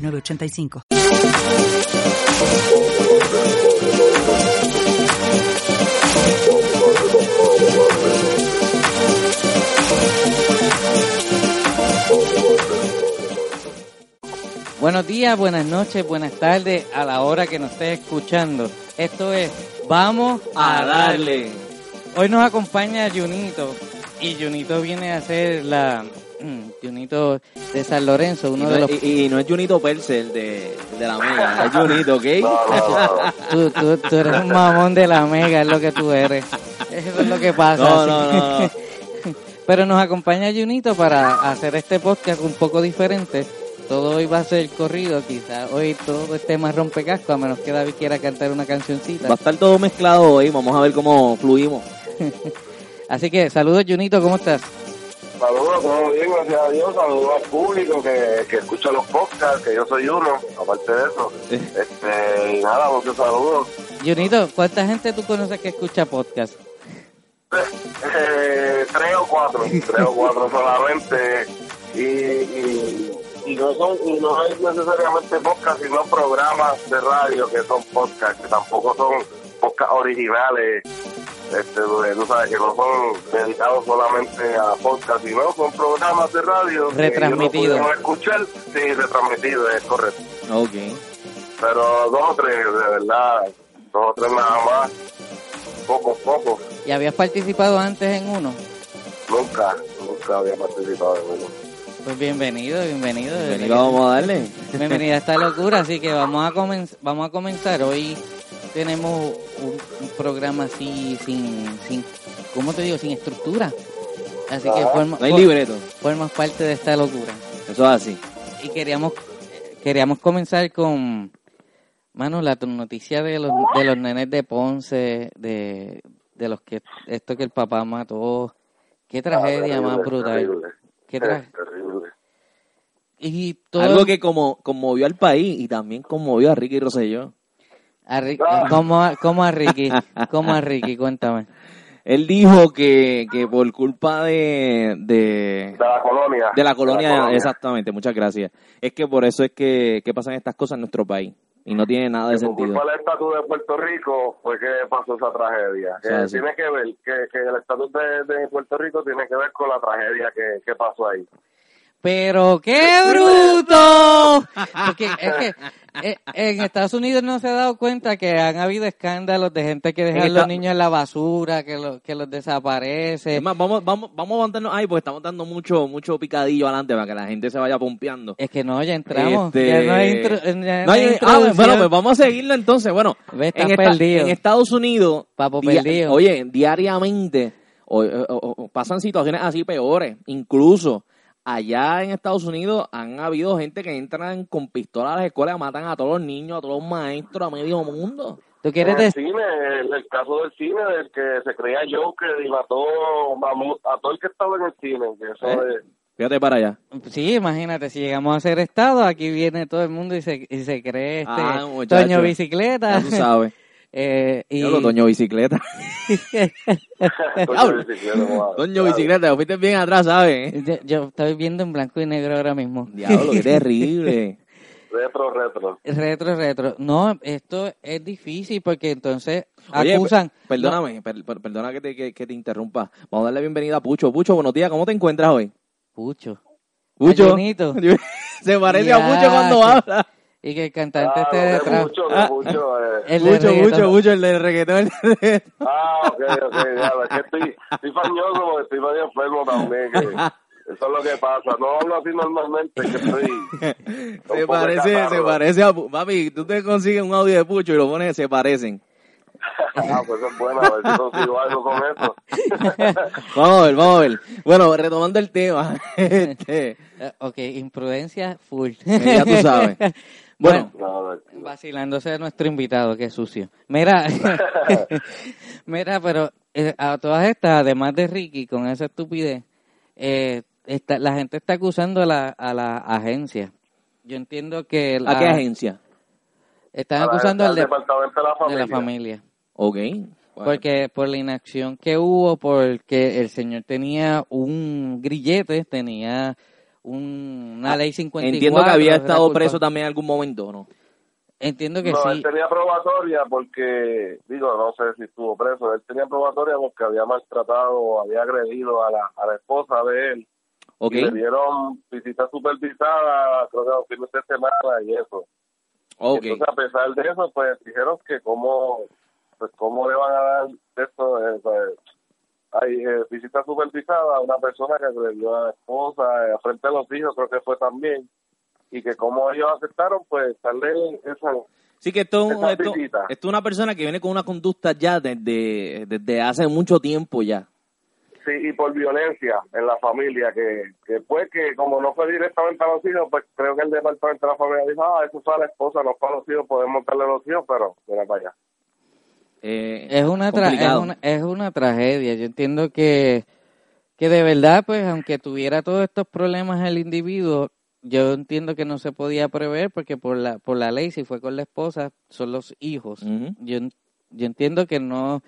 906985. Buenos días, buenas noches, buenas tardes a la hora que nos estés escuchando. Esto es Vamos a darle. Hoy nos acompaña Junito y Junito viene a hacer la Junito de San Lorenzo, uno y, no, de los y, y no es Junito Perse, el de, de la Mega, es Junito, ¿ok? tú, tú, tú eres un mamón de la Mega, es lo que tú eres. Eso es lo que pasa. No, no, no, no. Pero nos acompaña Junito para hacer este podcast un poco diferente. Todo hoy va a ser corrido, quizás hoy todo esté más rompecasco, a menos que David quiera cantar una cancioncita. Va a estar todo mezclado hoy, vamos a ver cómo fluimos. Así que saludos Junito, ¿cómo estás? Saludos, todo bien, gracias a Dios. Saludos al público que, que escucha los podcasts, que yo soy uno, aparte de eso. Este, y nada, muchos saludos. Junito, ¿cuánta gente tú conoces que escucha podcast? Eh, tres o cuatro, tres o cuatro solamente. Y, y, y no son, y no es necesariamente podcast, sino programas de radio que son podcasts, que tampoco son podcasts originales. Este, donde tú sabes que no son dedicados solamente a podcast, sino son programas de radio Retransmitidos. no escuchar, sí, retransmitidos, es correcto. Ok. Pero dos o tres, de verdad, dos o tres nada más, poco, poco. ¿Y habías participado antes en uno? Nunca, nunca había participado en uno. Pues bienvenido, bienvenido. Bienvenido, vamos a darle. Bienvenida a esta locura, así que vamos a, comenz- vamos a comenzar. Hoy tenemos un, un programa así, sin, sin, ¿cómo te digo? Sin estructura. Así que Ajá. forma, No hay libreto, formas parte de esta locura. eso es así. Y queríamos queríamos comenzar con, mano, la noticia de los, de los nenes de Ponce, de, de los que, esto que el papá mató. Qué tragedia Ah, más terrible, brutal. terrible. Qué tra- Terrible. y todo Algo que como conmovió al país y también conmovió a Ricky Rosselló. A ¿Cómo, a- cómo a Ricky? ¿Cómo a Ricky? Cuéntame. Él dijo que, que por culpa de, de, De la colonia. de la colonia, colonia. exactamente, muchas gracias. Es que por eso es que, que pasan estas cosas en nuestro país y no tiene nada de Que por sentido. culpa del estatus de Puerto Rico fue que pasó esa tragedia. Que Sí, sí. tiene que ver, que, que el estatus de, de Puerto Rico tiene que ver con la tragedia que, que pasó ahí. Pero qué bruto. Porque es que eh, en Estados Unidos no se ha dado cuenta que han habido escándalos de gente que deja a los niños en la basura, que, lo- que los desaparece. Es más, vamos, vamos, vamos a aguantarnos ahí porque estamos dando mucho, mucho picadillo adelante para que la gente se vaya pompeando. Es que no, ya entramos. Este, Ya no hay, intro- ya no No hay hay- ah, bueno, pues vamos a seguirlo entonces. Bueno, en, esta- en Estados Unidos, Papo perdido. oye, diariamente o- o- o- pasan situaciones así peores. Incluso allá en Estados Unidos han habido gente que entran con pistolas a las escuelas, matan a todos los niños, a todos los maestros, a medio mundo. ¿Tú quieres En el decir? cine, el, el caso del cine, del que se creía Joker y mató a todo el que estaba en el cine. Que eso ¿Eh? es- Fíjate para allá. Sí, imagínate, si llegamos a ser Estado, aquí viene todo el mundo y se, y se cree este Ah, muchacho. Toño Bicicleta. Ya tú sabes. Eh, y... Diablo, Toño Bicicleta. Wow. Toño Bicicleta, fuiste bien atrás, ¿sabes? yo, yo estoy viendo en blanco y negro ahora mismo. Diablo, qué terrible. Retro, retro. Retro, retro. No, esto es difícil porque entonces Oye, acusan. Perdóname, per- per- perdona que te, que, que te interrumpa. Vamos a darle bienvenida a Pucho. Pucho, buenos días, ¿cómo te encuentras hoy? Pucho. Pucho. Junito. Se parece a Pucho cuando habla. Y que el cantante Ah, esté de detrás. mucho, de Ah. mucho, eh. El de Pucho, reggaetón. Pucho, Pucho, el del reggaetón. Ah, ok, ok, ya, es que estoy, estoy fañoso porque estoy medio enfermo también. Que eso es lo que pasa. No hablo así normalmente, que estoy... se parece, catarro. se parece a Papi, tú te consigues un audio de Pucho y lo pones, se parecen. Ah, pues es bueno, a ver si consigo algo con eso. Vamos a ver, vamos a ver. Bueno, retomando el tema. Este, Eh, ok, imprudencia full. ya tú sabes. Bueno, No, no, Vacilándose de nuestro invitado, qué sucio. Mira, mira, pero eh, a todas estas, además de Ricky, con esa estupidez, eh, está- la gente está acusando a la, a la agencia. Yo entiendo que... ¿a qué agencia? Están acusando al de, departamento de la de familia. la familia. Ok. bueno. Porque por la inacción que hubo, porque el señor tenía un grillete, tenía una Ah, ley 54. Entiendo que había estado preso también en algún momento, ¿o ¿no? Entiendo que no, sí. él tenía probatoria porque, digo, no sé si estuvo preso, él tenía probatoria porque había maltratado o había agredido a la, a la esposa de él. Ok. Y le dieron visita supervisada, creo que los fines de semana y eso. Ok. Entonces, a pesar de eso, pues dijeron que cómo, pues cómo le van a dar esto, eh, pues, hay eh, visita supervisada a una persona que agredió a la esposa, eh, frente a los hijos, creo que fue también, y que como ellos aceptaron, pues darle esa... Sí, que esto, Esa esto, visita. esto es una persona que viene con una conducta ya desde, desde hace mucho tiempo ya. Sí, y por violencia en la familia, que, que pues que como no fue directamente a los hijos, pues creo que el departamento de la familia dijo, ah, eso fue a la esposa, no fue a los hijos, podemos darle a los hijos, pero mira para allá. Eh, Es una, es, una, es una tragedia. Yo entiendo que, que de verdad, pues, aunque tuviera todos estos problemas el individuo, yo entiendo que no se podía prever porque por la, por la ley, si fue con la esposa, son los hijos. Yo, yo entiendo que no,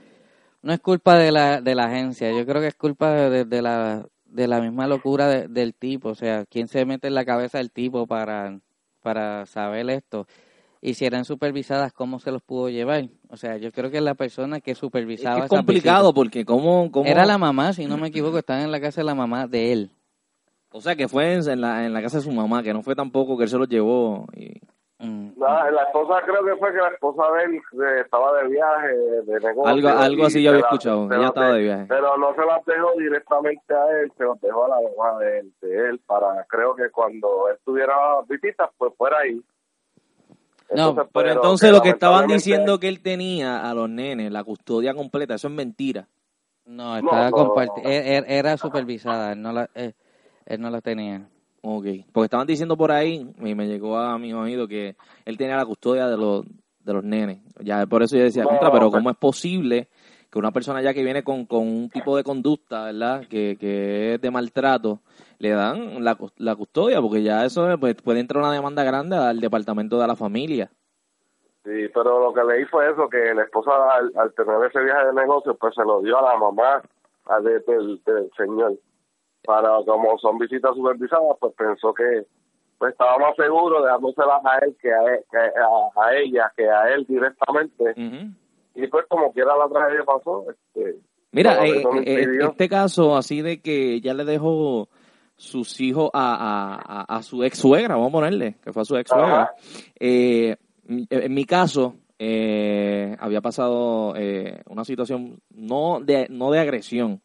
no es culpa de la, de la agencia. Yo creo que es culpa de, de la, de la misma locura de- del tipo. O sea, ¿quién se mete en la cabeza del tipo para, para saber esto? Y si eran supervisadas, ¿cómo se los pudo llevar? O sea, yo creo que la persona que Es, supervisaba que es complicado porque cómo, cómo... Era la mamá, si no me equivoco, estaban en la casa de la mamá de él. O sea, que fue en la, en la casa de su mamá, que no fue tampoco que él se lo llevó. y- Mm. La, la esposa creo que fue que la esposa de él eh, estaba de viaje, de negocio. Algo- algo así yo había la- escuchado, se ella estaba de- de viaje. Pero no se las dejó directamente a él, se las dejó a la mamá de él, de él para, creo que cuando él tuviera visitas, pues fuera ahí. No, Pero entonces lo que estaban diciendo que él tenía a los nenes, la custodia completa, eso es mentira. No, estaba no, Era supervisada, él no la, eh, él no la tenía. Ok, porque estaban diciendo por ahí, y me llegó a mi oído que él tenía la custodia de los, de los nenes. Ya por eso yo decía, No, contra, pero ¿cómo es posible que una persona ya que viene con, con un tipo de conducta, ¿verdad? Que, que es de maltrato, le dan la, la custodia? Porque ya eso pues, puede entrar una demanda grande al departamento de la familia. Sí, pero lo que leí fue eso, que la esposa al, al tener ese viaje de negocio, pues se lo dio a la mamá a de- del, del señor. Para, como son visitas supervisadas, pues pensó que pues estaba más seguro dejándoselas a él que a, él- que a, a ella, que a él directamente. Ujú. Y pues como quiera la tragedia pasó, este, Mira, eh, eh, este caso así de que ya le dejó sus hijos a, a, a, a su ex suegra, vamos a ponerle, que fue a su ex suegra. Ajá. Eh, en mi caso, eh, había pasado eh, una situación no de, no de agresión,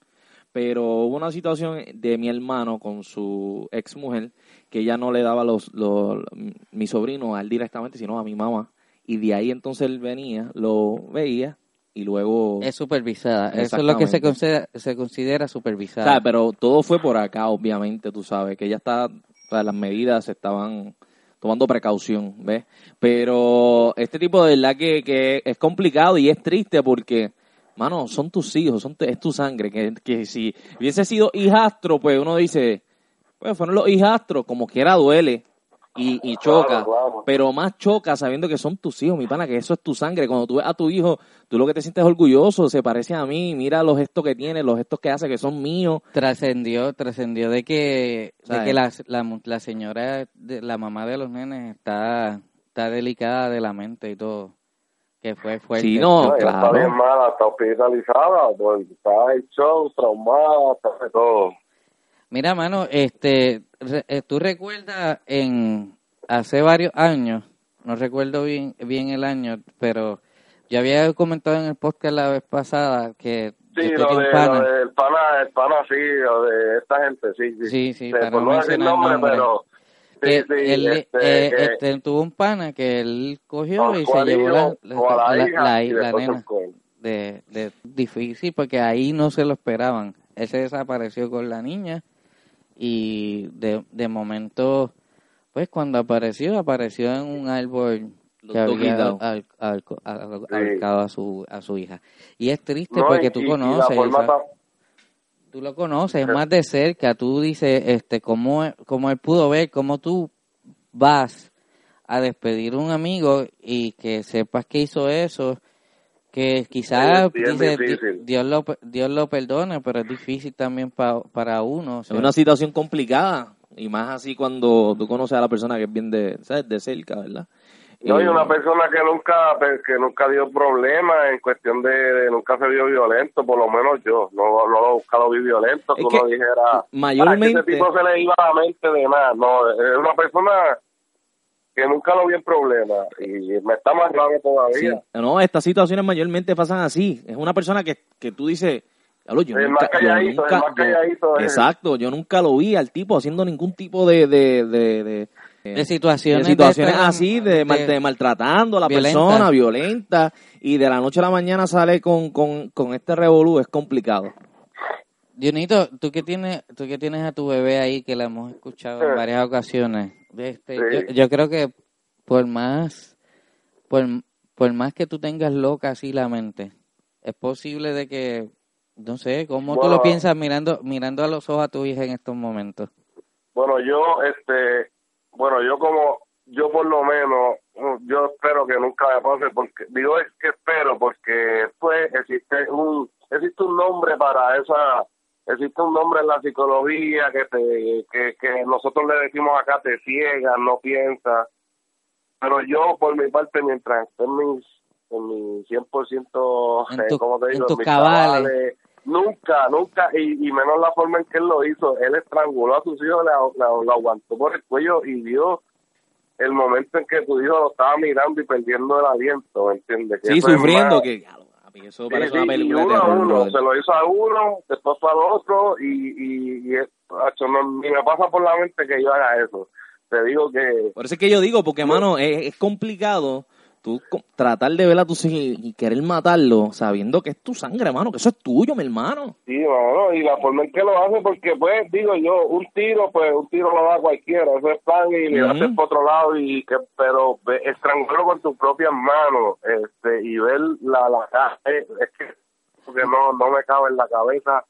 pero hubo una situación de mi hermano con su ex mujer que ella no le daba los, los mi sobrino a él directamente, sino a mi mamá. Y de ahí entonces él venía, lo veía y luego... Es supervisada. Eso es lo que se considera, se considera O supervisada. sea, pero todo fue por acá, obviamente, tú sabes, que ella está, o sea, las medidas se estaban tomando precaución, ¿ves? Pero este tipo de verdad que, que es complicado y es triste porque, mano, son tus hijos, son es tu sangre, que, que si hubiese sido hijastro, pues uno dice, pues fueron los hijastros, como quiera duele y, y choca, Claro, claro. pero más choca sabiendo que son tus hijos, mi pana, que eso es tu sangre. Cuando tú ves a tu hijo, tú lo que te sientes orgulloso, se parece a mí, mira los gestos que tiene, los gestos que hace, que son míos. trascendió trascendió de que de que la, la, la señora de, la mamá de los nenes está está delicada de la mente y todo que fue fuerte Sí, no, No, ella claro. está bien mala, está hospitalizada, pues, está hecho, traumada, está de todo. Mira mano este eh, tú recuerdas en hace varios años no recuerdo bien bien el año pero yo había comentado en el podcast la vez pasada que Sí, lo, de, pana. lo del pana, el pana sí, lo de esta gente, sí, sí. Sí, sí, para no decir nombre, nombre. pero... que Sí, sí, él este, eh, que este, tuvo un pana que él cogió y se llevó la, la, hija la, la después nena. de, de difícil porque ahí no se lo esperaban. Él se desapareció con la niña y de, de momento, pues cuando apareció, apareció en un árbol que había al- al- al- Sí. ahorcado a su, a su hija. Y es triste No, porque y- tú y- y conoces, tan- tú lo conoces más de cerca, tú dices, este, cómo, cómo él pudo ver, cómo tú vas a despedir a un amigo y que sepas que hizo eso, que quizás dice, Dios lo, Dios lo perdone, pero es difícil también pa- para uno. o Es una situación complicada. Y más así cuando tú conoces a la persona que es bien de, ¿sabes? de cerca, ¿verdad? No, y Y- una persona que nunca pues, que nunca dio problemas en cuestión de, de nunca se vio violento, por lo menos yo. No, no lo he buscado vi violento, Es tú que no dijera. mayormente- "Ah, que ese tipo se le iba a la mente de nada. No, es una persona que nunca lo vi en problemas. Y me está más grave Sí. todavía. No, estas situaciones mayormente pasan así. Es una persona que, que tú dices, "Diablo, yo El nunca, más yo el nunca- más calladito yo- es- exacto, yo nunca lo vi al tipo haciendo ningún tipo de de, de, de- de situaciones, de situaciones estas, así, de, mal- de maltratando a la violenta. persona, violenta, y de la noche a la mañana sale con, con, con este revolú, es complicado. Dionito, tú que tienes, tú que tienes a tu bebé ahí que la hemos escuchado en varias ocasiones, este, Sí. yo, yo creo que por más, por, por más que tú tengas loca así la mente, es posible de que, no sé, ¿cómo tú Bueno. lo piensas mirando, mirando a los ojos a tu hija en estos momentos? Bueno, yo, este, bueno, yo como, yo por lo menos, yo espero que nunca me pase, porque, digo es que espero, porque pues existe un, existe un nombre para esa, existe un nombre en la psicología que te, que, que nosotros le decimos acá, te ciega, no piensa, pero yo por mi parte, mientras esté en mis, en mi 100%, En eh, tu- ¿cómo te en digo? tus mis cabales. Nunca, nunca, y, y menos la forma en que él lo hizo. Él estranguló a sus hijos, lo aguantó por el cuello y vio el momento en que tu hijo lo estaba mirando y perdiendo el aliento, ¿me entiendes? Que Sí, es sufriendo, más- que papi, eso parece sí, una y película de uno a terror, uno, brother. se lo hizo a uno, después fue al otro, y, y, y no, ni me pasa por la mente que yo haga eso. Te digo que Por eso es que yo digo, porque, mano, es, es complicado tú tratar de ver a tus hijos y querer matarlo sabiendo que es tu sangre, mano, que eso es tuyo, mi hermano. Sí, no, y la forma en que lo hace, porque pues digo yo, un tiro, pues un tiro lo da cualquiera, eso es pan y le Ujú. haces por otro lado, y que pero estrangularlo con tus propias manos, este, y ver la, la cara, eh, es que porque no, no me cabe en la cabeza.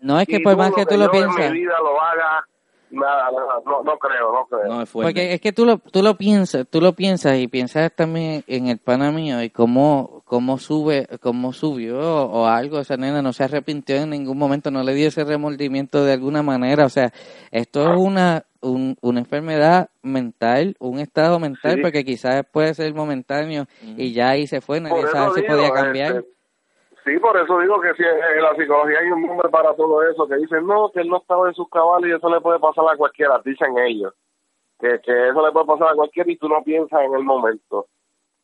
No es que Y por más que tú lo mi vida haga, nada, nada, no, no creo, no creo. No, es. Porque es que tú lo, tú lo piensas, tú lo piensas y piensas también en el pana mío y cómo, cómo sube, cómo subió o algo, esa nena no se arrepintió en ningún momento, no le dio ese remordimiento de alguna manera, o sea, esto es una, un- una enfermedad mental, un estado mental, Sí. porque quizás puede ser momentáneo y ya ahí se fue, nadie sabe si podía cambiar. este, sí, por eso digo que si en la psicología hay un nombre para todo eso, que dicen, no, que él no estaba en sus cabales y eso le puede pasar a cualquiera, dicen ellos. Que, que eso le puede pasar a cualquiera y tú no piensas en el momento.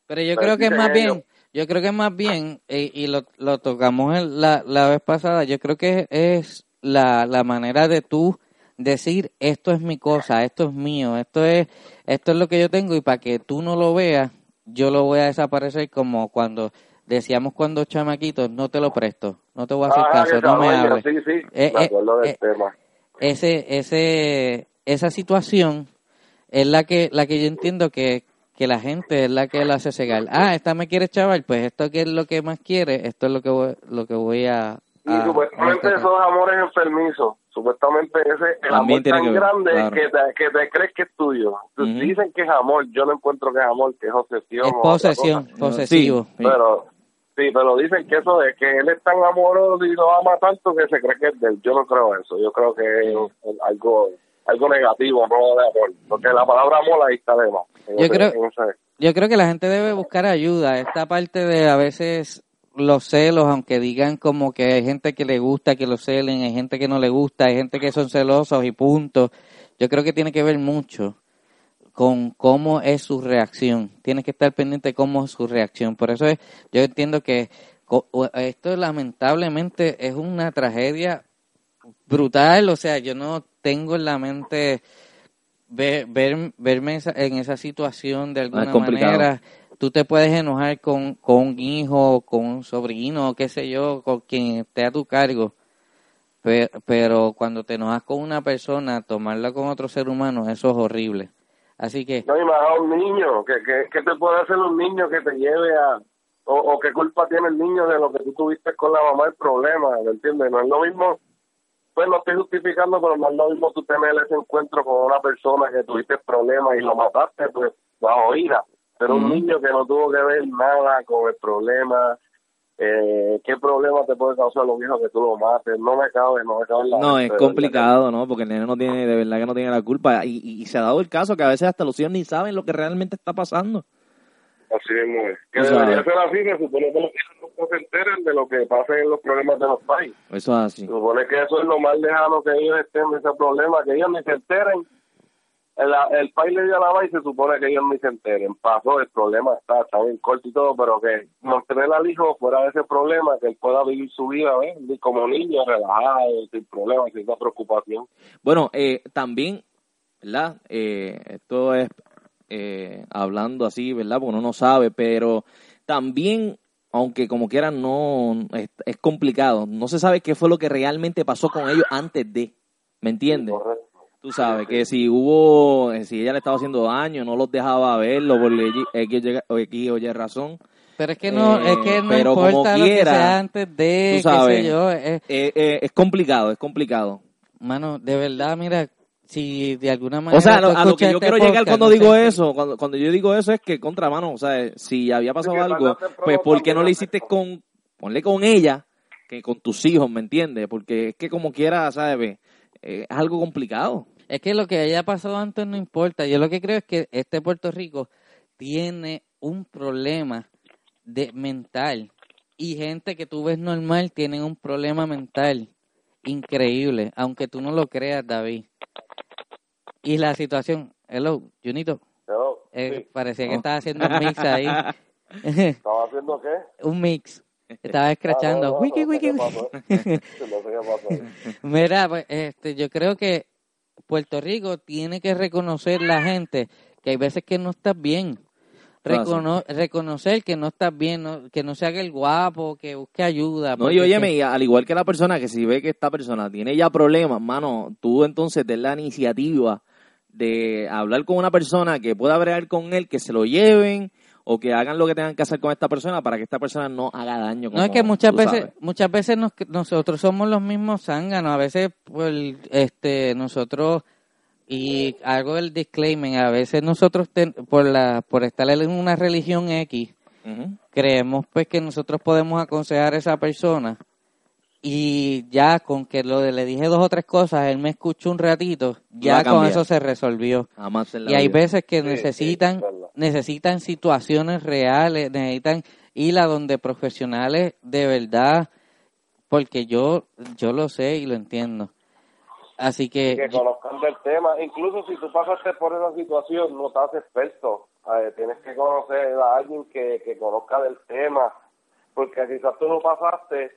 Pero yo Pero creo que es más bien, yo creo que es más bien, y, y lo, lo tocamos el- la, la vez pasada, yo creo que es la, la manera de tú decir, esto es mi cosa, esto es mío, esto es, esto es lo que yo tengo y para que tú no lo veas, yo lo voy a desaparecer como cuando decíamos cuando chamaquitos, no te lo presto, no te voy a hacer Ah, caso, no me hables. Sí, sí, Eh, me eh, acuerdo del eh, tema. ese, ese, esa situación es la que, la que yo entiendo que, que la gente es la que la hace cegar. Ah, esta me quiere chaval, pues esto que es lo que más quiere, esto es lo que voy, lo que voy a, Y supuestamente a- esos amores enfermizos, supuestamente ese el También amor tan que ver, grande claro. que, te, que te crees que es tuyo. Dicen que es amor, yo no encuentro que es amor, que es obsesión. es posesión, posesivo. Sí. Pero sí, pero dicen que eso de que él es tan amoroso y lo ama tanto que se cree que es de él. Yo no creo eso. Yo creo que es algo algo negativo, no de amor. Porque la palabra amor ahí está de más. Yo ese- creo- Yo creo que la gente debe buscar ayuda. Esta parte de a veces los celos, aunque digan como que hay gente que le gusta que los celen, hay gente que no le gusta, hay gente que son celosos y punto. Yo creo que tiene que ver mucho con cómo es su reacción. Tienes que estar pendiente de cómo es su reacción. Por eso es, yo entiendo que esto lamentablemente es una tragedia brutal. O sea, yo no tengo en la mente ver, ver- verme en esa situación de alguna manera. tú te puedes enojar con, con un hijo, con un sobrino, qué sé yo, con quien esté a tu cargo. Pero, pero cuando te enojas con una persona, tomarla con otro ser humano, eso es horrible. Así que... No, y más a un niño, ¿qué, qué, qué te puede hacer un niño que te lleve a... O, o qué culpa tiene el niño de lo que tú tuviste con la mamá el problema, ¿me entiendes? No es lo mismo, pues lo estoy justificando, pero no es lo mismo tú tener ese encuentro con una persona que tuviste problemas y lo mataste, pues, bajo ira. Pero un niño que no tuvo que ver nada con el problema, eh, ¿qué problema te puede causar lo mismo que tú lo mates? No me cabe, no me cabe la No, es complicado, ¿no? Porque el nene no tiene, de verdad que no tiene la culpa. Y, y, y se ha dado el caso que a veces hasta los hijos ni saben lo que realmente está pasando. Así mismo es. Que Tú debería ser así, se supone que los hijos no se enteren de lo que pasa en los problemas de los países. Eso es así. Se supone que eso es lo más lejano que ellos estén de ese problema, que ellos ni se enteren. El, el país le dio la mano y se supone que ellos ni se enteren. Pasó, el problema está, está bien corto y todo, pero que mantener al hijo fuera de ese problema, que él pueda vivir su vida ¿ves? como niño, relajado, sin problemas, sin esa preocupación. Bueno, eh, también, ¿verdad? Eh, esto es eh, hablando así, ¿verdad? Porque uno no sabe, pero también, aunque como quiera, no es, es complicado. No se sabe qué fue lo que realmente pasó con ellos antes de, ¿me entiendes? Correcto. Tú sabes que si hubo, eh, si ella le estaba haciendo daño, no los dejaba verlo por X, o Y razón. Pero es que no, Eh, es que no pero como importa lo que quiera, sea antes de, tú sabes. qué sé yo. Es, Eh, eh, es complicado, es complicado. mano, de verdad, mira, si de alguna manera... O sea, a lo, tú a lo que yo este quiero llegar cuando no digo sé- eso, cuando, cuando yo digo eso es que contra mano, o sea, si había pasado Sí, algo, pues ¿por qué no le hiciste con, ponle con ella, que con tus hijos, ¿me entiendes? Porque es que como quiera, ¿sabes? Es algo complicado. Es que lo que haya pasado antes no importa. Yo lo que creo es que este Puerto Rico tiene un problema de mental y gente que tú ves normal tienen un problema mental increíble, aunque tú no lo creas, David. Y la situación, hello, Junito, Pero, eh, sí. parecía que Oh. estaba haciendo un mix ahí, ¿Estaba haciendo qué? un mix. Estaba escrachando. Ah, no, no, Wiki, wiki, qué wiki. Mira, pues, este, yo creo que Puerto Rico tiene que reconocer la gente que hay veces que no estás bien. Recono- reconocer que no estás bien, no- que no se haga el guapo, que busque ayuda. No, y óyeme, que- y al igual que la persona que si ve que esta persona tiene ya problemas, mano, tú entonces ten la iniciativa de hablar con una persona que pueda bregar con él, que se lo lleven o que hagan lo que tengan que hacer con esta persona para que esta persona no haga daño. No es como que muchas veces, sabes. muchas veces nos- nosotros somos los mismos zánganos, a veces pues, este nosotros y algo del disclaimer, a veces nosotros ten- por la por estar en una religión X creemos pues que nosotros podemos aconsejar a esa persona y ya con que lo de le dije dos o tres cosas, él me escuchó un ratito, ya con eso se resolvió. Jamás en la Y hay veces que Sí, necesitan sí. Necesitan situaciones reales, necesitan ir a donde profesionales de verdad, porque yo yo lo sé y lo entiendo. Así que que conozcan del tema. Incluso si tú pasaste por esa situación, no haces experto. Tienes que conocer a alguien que, que conozca del tema, porque quizás tú no pasaste.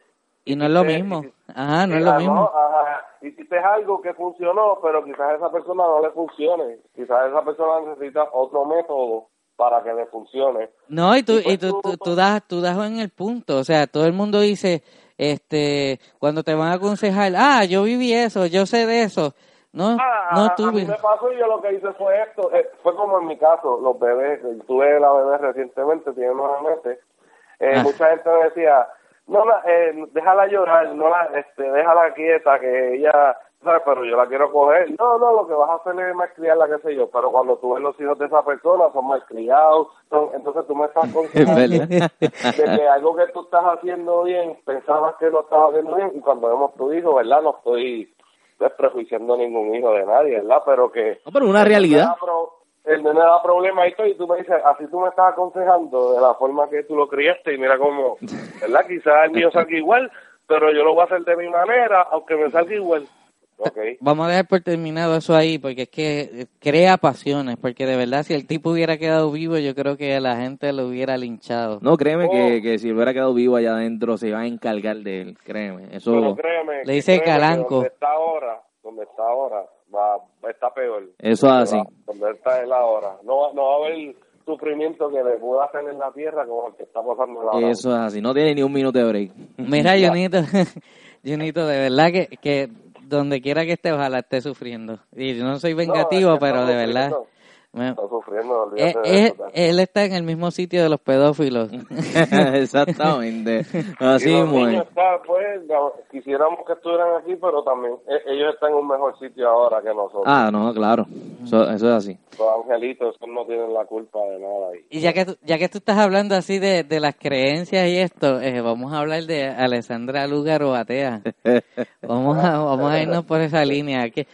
y no es lo mismo. Ajá, no es lo mismo. Ajá, hiciste algo que funcionó, pero quizás a esa persona no le funcione. Quizás esa persona necesita otro método para que le funcione. No, y tú, Y pues y tú, tú- tú, das, tú das en el punto. O sea, todo el mundo dice, este, cuando te van a aconsejar, ah, yo viví eso, yo sé de eso. No, Ah, no tú. a mí me pasó y yo lo que hice fue esto. eh, fue como en mi caso, los bebés. Tuve la bebé recientemente, tiene nueve meses. Eh, Ah. Mucha gente me decía, no, la, eh, déjala llorar, no la, este, déjala quieta, que ella, ¿sabes? Pero yo la quiero coger. No, no, lo que vas a hacer es malcriarla, qué sé yo. Pero cuando tú ves los hijos de esa persona, son malcriados. Son, entonces tú me estás verdad. de que algo que tú estás haciendo bien, pensabas que no estabas haciendo bien, y cuando vemos tu hijo, ¿verdad? No estoy pues, prejuiciando ningún hijo de nadie, ¿verdad? Pero que... No, pero una realidad. El nene da problema y todo, y tú me dices, así tú me estás aconsejando de la forma que tú lo criaste, y mira cómo, ¿verdad? Quizás el mío salga igual, pero yo lo voy a hacer de mi manera, aunque me salga igual. Vamos a dejar por terminado eso ahí, porque es que eh, crea pasiones, porque de verdad si el tipo hubiera quedado vivo, yo creo que la gente lo hubiera linchado. No, créeme que, Oh. que si hubiera quedado vivo allá adentro se iba a encargar de él, créeme. Eso, Pero créeme, Le dice Calanco. Donde está ahora, donde está ahora, va, está peor. eso es así. Donde está él ahora. No, va- no va a haber sufrimiento que le pueda hacer en la tierra como el que está pasando ahora. Eso es así, no tiene ni un minuto de break. Mira, Junito, Junito, de verdad que, que donde quiera que esté, ojalá esté sufriendo. Y yo no soy vengativo, No, es que pero de verdad. Me- Está sufriendo, Eh, olvídate de eh, eso, él está en el mismo sitio de los pedófilos. Exactamente. Así y los es. niños están, pues, quisiéramos que estuvieran aquí, pero también eh, ellos están en un mejor sitio ahora que nosotros. Ah, no, claro. Eso, eso es así. Los angelitos esos no tienen la culpa de nada. ahí. Y ya que, tú- ya que tú estás hablando así de, de las creencias y esto, eh, vamos a hablar de Alessandra Lúgaro Atea. Vamos a, vamos a irnos por esa línea. Que,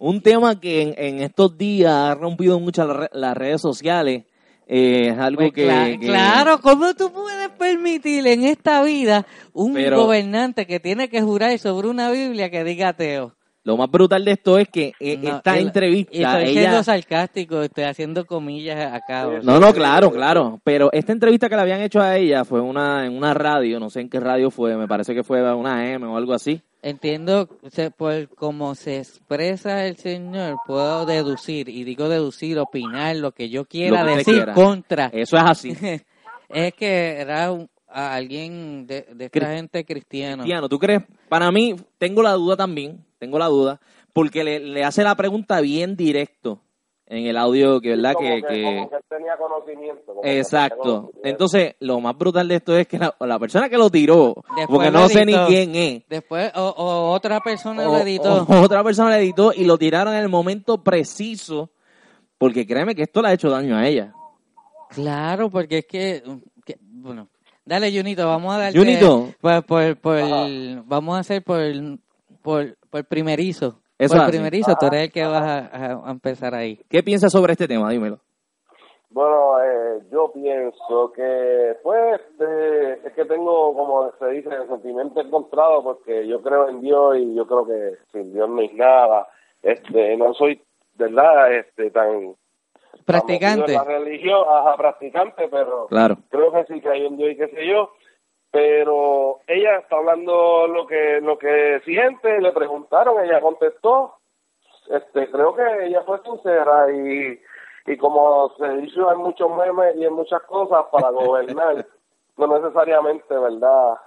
Un tema que en, en estos días ha rompido mucho las re- las redes sociales. eh, es algo pues, que, cla- que- Claro, ¿cómo tú puedes permitir en esta vida un Pero- gobernante que tiene que jurar sobre una Biblia que diga ateo? Lo más brutal de esto es que eh, No, esta entrevista, estoy ella... siendo sarcástico, estoy haciendo comillas acá. o sea. No, no, claro, claro. Pero esta entrevista que le habían hecho a ella fue una en una radio, no sé en qué radio fue, me parece que fue una M o algo así. Entiendo, por cómo se expresa el Señor, puedo deducir, y digo deducir, opinar, lo que yo quiera que decir quiera. contra. Eso es así. es que era un- a alguien de, de esta Cri- gente cristiana. Cristiano, ¿tú crees? Para mí, tengo la duda también, tengo la duda, porque le, le hace la pregunta bien directo en el audio, que verdad Como que... que, que- como que él tenía conocimiento. como que tenía Exacto. conocimiento. Entonces, lo más brutal de esto es que la, la persona que lo tiró, Después porque lo no sé ni quién es, Después, o, o otra persona o, lo editó. o otra persona le editó y lo tiraron en el momento preciso, porque créeme que esto le ha hecho daño a ella. Claro, porque es que, que- bueno, dale Junito, vamos a darte Junito. por, por, por- vamos a hacer por, por, por primerizo. Eso por es así. primerizo, tú eres el que vas a, a empezar ahí. ¿Qué piensas sobre este tema? Dímelo. Bueno, eh, yo pienso que, pues, este, es que tengo, como se dice, sentimiento encontrado porque yo creo en Dios y yo creo que sin Dios no hay nada. Este, no soy, ¿verdad? Este, tan Practicante. La religión, ajá, practicante, pero Claro. creo que sí que hay un Dios y qué sé yo. Pero ella está hablando lo que lo que siente, le preguntaron, ella contestó. Este, creo que ella fue sincera y, y como se dice en muchos memes y en muchas cosas para gobernar, no necesariamente, ¿verdad?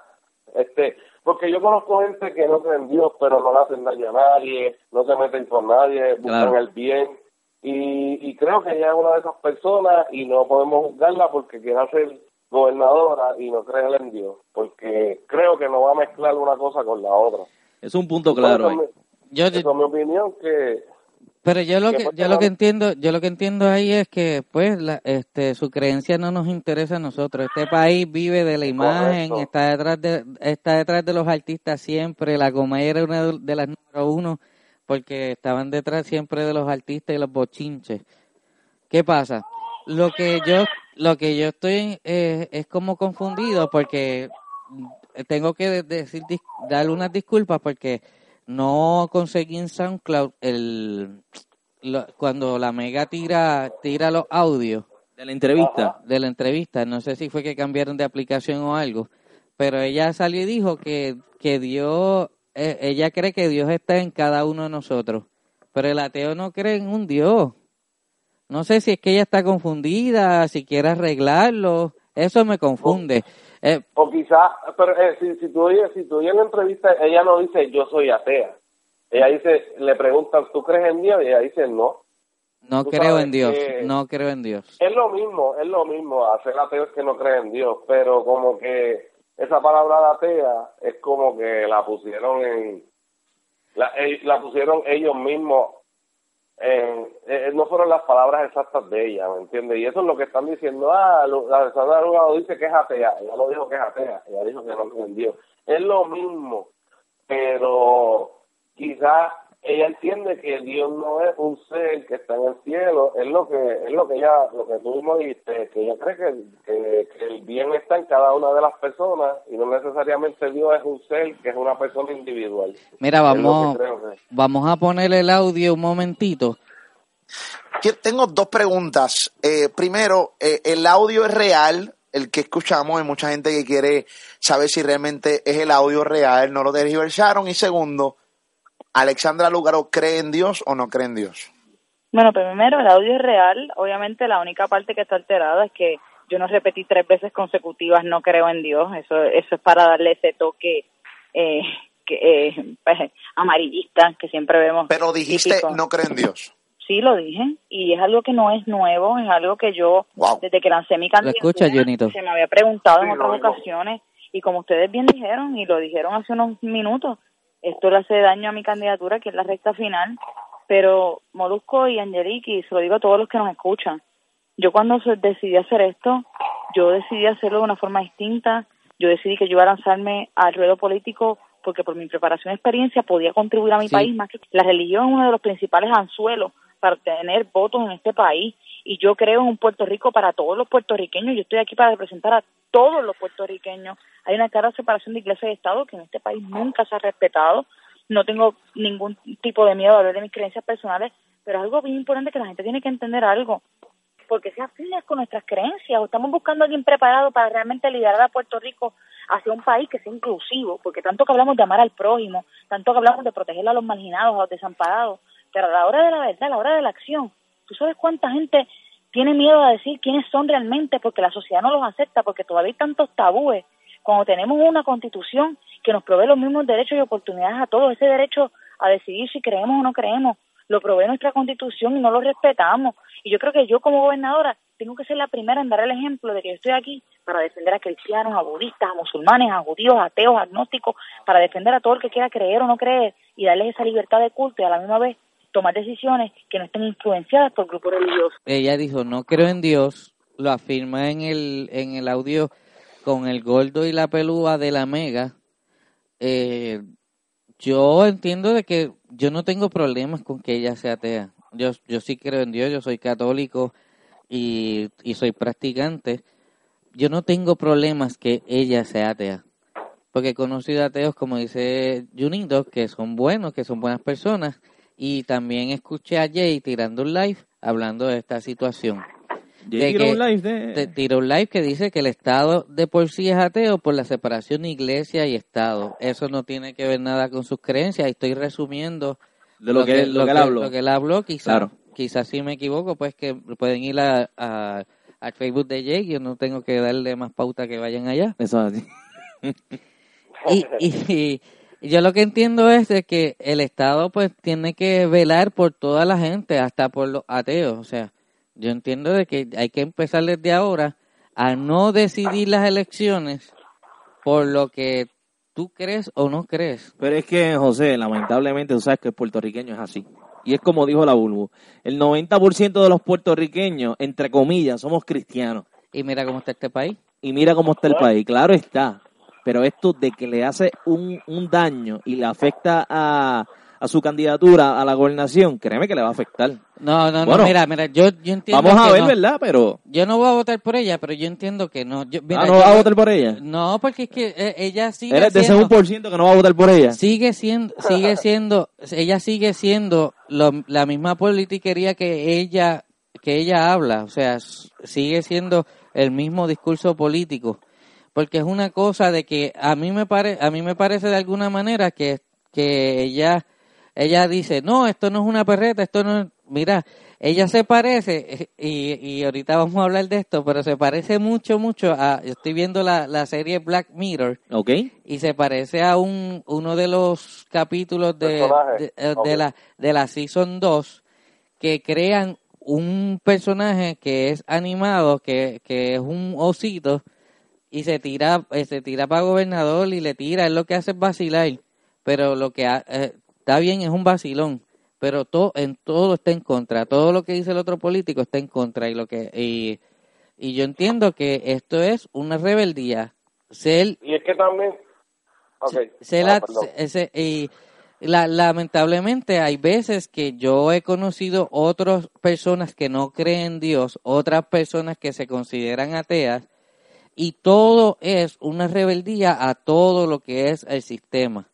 Este, porque yo conozco gente que no cree en Dios, pero no le hacen daño a nadie, no se meten con nadie, buscan Claro. el bien. Y, y creo que ella es una de esas personas y no podemos juzgarla porque quiera ser gobernadora y no creer en Dios, porque creo que no va a mezclar una cosa con la otra. Es un punto claro ahí. Mi- Yo, mi opinión que pero yo lo que yo lo que entiendo, yo lo que entiendo ahí es que pues la, este su creencia no nos interesa a nosotros. Este país vive de la imagen, Correcto. está detrás de está detrás de los artistas siempre. La Comay era una de- de las número uno porque estaban detrás siempre de los artistas y los bochinches. ¿Qué pasa? Lo que yo lo que yo estoy eh, es como confundido porque tengo que de- decir dis- dar unas disculpas porque no conseguí en SoundCloud el lo- cuando la Mega tira tira los audios. De la entrevista. de la entrevista, no sé si fue que cambiaron de aplicación o algo, pero ella salió y dijo que que Dios eh, ella cree que Dios está en cada uno de nosotros, pero el ateo no cree en un Dios. No sé si es que ella está confundida, si quiere arreglarlo, eso me confunde. Eh, o quizás, pero eh, si, si tú oyes, si tú oyes la entrevista, ella no dice yo soy atea. Ella dice, le preguntan, ¿tú crees en Dios? Y ella dice, no. no creo en Dios, no creo en Dios. Es lo mismo, es lo mismo, hacer ateos que no creen en Dios, pero como que esa palabra de atea es como que la pusieron en, la, eh, la pusieron ellos mismos, en, eh, no fueron las palabras exactas de ella, ¿me entiendes? Y eso es lo que están diciendo, ah, la Alexandra Lugaro dice que es atea, ella no dijo que es atea, ella dijo que no cree en Dios. Es lo mismo, pero quizás ella entiende que Dios no es un ser que está en el cielo, es lo que es lo que ella, lo que tú mismo dijiste, que ella cree que, que- que el bien está en cada una de las personas y no necesariamente Dios es un ser que es una persona individual. Mira, vamos, que- vamos a poner el audio un momentito. Yo tengo dos preguntas. Eh, primero, eh, ¿el audio es real? El que escuchamos, hay mucha gente que quiere saber si realmente es el audio real, no lo tergiversaron. Y segundo, ¿Alexandra Lugaro cree en Dios o no cree en Dios? Bueno, primero el audio es real. Obviamente la única parte que está alterada es que yo no repetí tres veces consecutivas no creo en Dios. Eso eso es para darle ese toque eh, que, eh, pues, amarillista que siempre vemos. Pero dijiste típico. no creo en Dios. Sí, lo dije. Y es algo que no es nuevo, es algo que yo, Wow. desde que lancé mi candidatura, se me había preguntado en Sí, otras ocasiones. Y como ustedes bien dijeron, y lo dijeron hace unos minutos, esto le hace daño a mi candidatura, que es la recta final. Pero Molusco y Angelique, y se lo digo a todos los que nos escuchan, yo cuando decidí hacer esto, yo decidí hacerlo de una forma distinta. Yo decidí que yo iba a lanzarme al ruedo político porque por mi preparación y experiencia podía contribuir a mi Sí. país más que la religión es uno de los principales anzuelos para tener votos en este país y yo creo en un Puerto Rico para todos los puertorriqueños. Yo estoy aquí para representar a todos los puertorriqueños. Hay una clara separación de iglesia y Estado que en este país nunca se ha respetado. No tengo ningún tipo de miedo a hablar de mis creencias personales, pero es algo bien importante que la gente tiene que entender algo porque se afines con nuestras creencias o estamos buscando a alguien preparado para realmente liderar a Puerto Rico hacia un país que sea inclusivo, porque tanto que hablamos de amar al prójimo, tanto que hablamos de proteger a los marginados, a los desamparados, pero a la hora de la verdad, a la hora de la acción, ¿tú sabes cuánta gente tiene miedo a decir quiénes son realmente porque la sociedad no los acepta, porque todavía hay tantos tabúes? Cuando tenemos una constitución que nos provee los mismos derechos y oportunidades a todos, ese derecho a decidir si creemos o no creemos, lo provee nuestra constitución y no lo respetamos. Y yo creo que yo como gobernadora tengo que ser la primera en dar el ejemplo de que yo estoy aquí para defender a cristianos, a budistas, a musulmanes, a judíos, ateos, a agnósticos, para defender a todo el que quiera creer o no creer y darles esa libertad de culto y a la misma vez tomar decisiones que no estén influenciadas por grupos religiosos. Ella dijo, no creo en Dios, lo afirma en el, en el audio con el gordo y la pelúa de la mega. Eh, yo entiendo de que yo no tengo problemas con que ella sea atea. Yo, yo sí creo en Dios, yo soy católico y, y soy practicante. Yo no tengo problemas que ella sea atea. Porque he conocido ateos, como dice Junito, que son buenos, que son buenas personas. Y también escuché a Jay tirando un live hablando de esta situación. De quiero que un live de... Te tiró un live que dice que el Estado de por sí es ateo por la separación de iglesia y Estado. Eso no tiene que ver nada con sus creencias. Y estoy resumiendo de lo, que, lo que él habló. Lo que él habló, quizás Claro. si me equivoco, pues que pueden ir a, a- al Facebook de Jake. Yo no tengo que darle más pauta que vayan allá. Eso es así. Y, y, y yo lo que entiendo es de que el Estado pues tiene que velar por toda la gente, hasta por los ateos. O sea, yo entiendo de que hay que empezar desde ahora a no decidir las elecciones por lo que tú crees o no crees. Pero es que, José, lamentablemente, tú sabes que el puertorriqueño es así. Y es como dijo la Bulbu. El 90% de los puertorriqueños, entre comillas, somos cristianos. Y mira cómo está este país. Y mira cómo está el país. Claro está. Pero esto de que le hace un, un daño y le afecta a, a su candidatura a la gobernación, créeme que le va a afectar. No, no, Bueno, no, mira, mira, yo, yo entiendo Vamos a que ver, no. ¿verdad? Pero... Yo no voy a votar por ella, pero yo entiendo que no. Yo, mira, ah, ¿no yo- vas a votar por ella? No, porque es que eh, ella sigue Eres de ese siendo- 1% que no va a votar por ella. sigue siendo, sigue siendo, ella sigue siendo lo- la misma politiquería que ella, que ella habla, o sea, sigue siendo el mismo discurso político, porque es una cosa de que a mí me pare, a mí me parece de alguna manera que, que ella, ella dice, no, esto no es una perreta, esto no es, mira, ella se parece, y, y ahorita vamos a hablar de esto, pero se parece mucho, mucho a, yo estoy viendo la, la serie Black Mirror, ¿Ok? y se parece a un uno de los capítulos de, eh, de la de la season 2 que crean un personaje que es animado que, que es un osito y se tira eh, se tira para gobernador y le tira es lo que hace es vacilar pero lo que ha- eh, está bien es un vacilón pero todo en todo está en contra todo lo que dice el otro político está en contra y lo que y, y yo entiendo que esto es una rebeldía ser Y es que también... Ok. se Ah, la- y la- lamentablemente hay veces que yo he conocido otras personas que no creen en Dios, otras personas que se consideran ateas, y todo es una rebeldía a todo lo que es el sistema.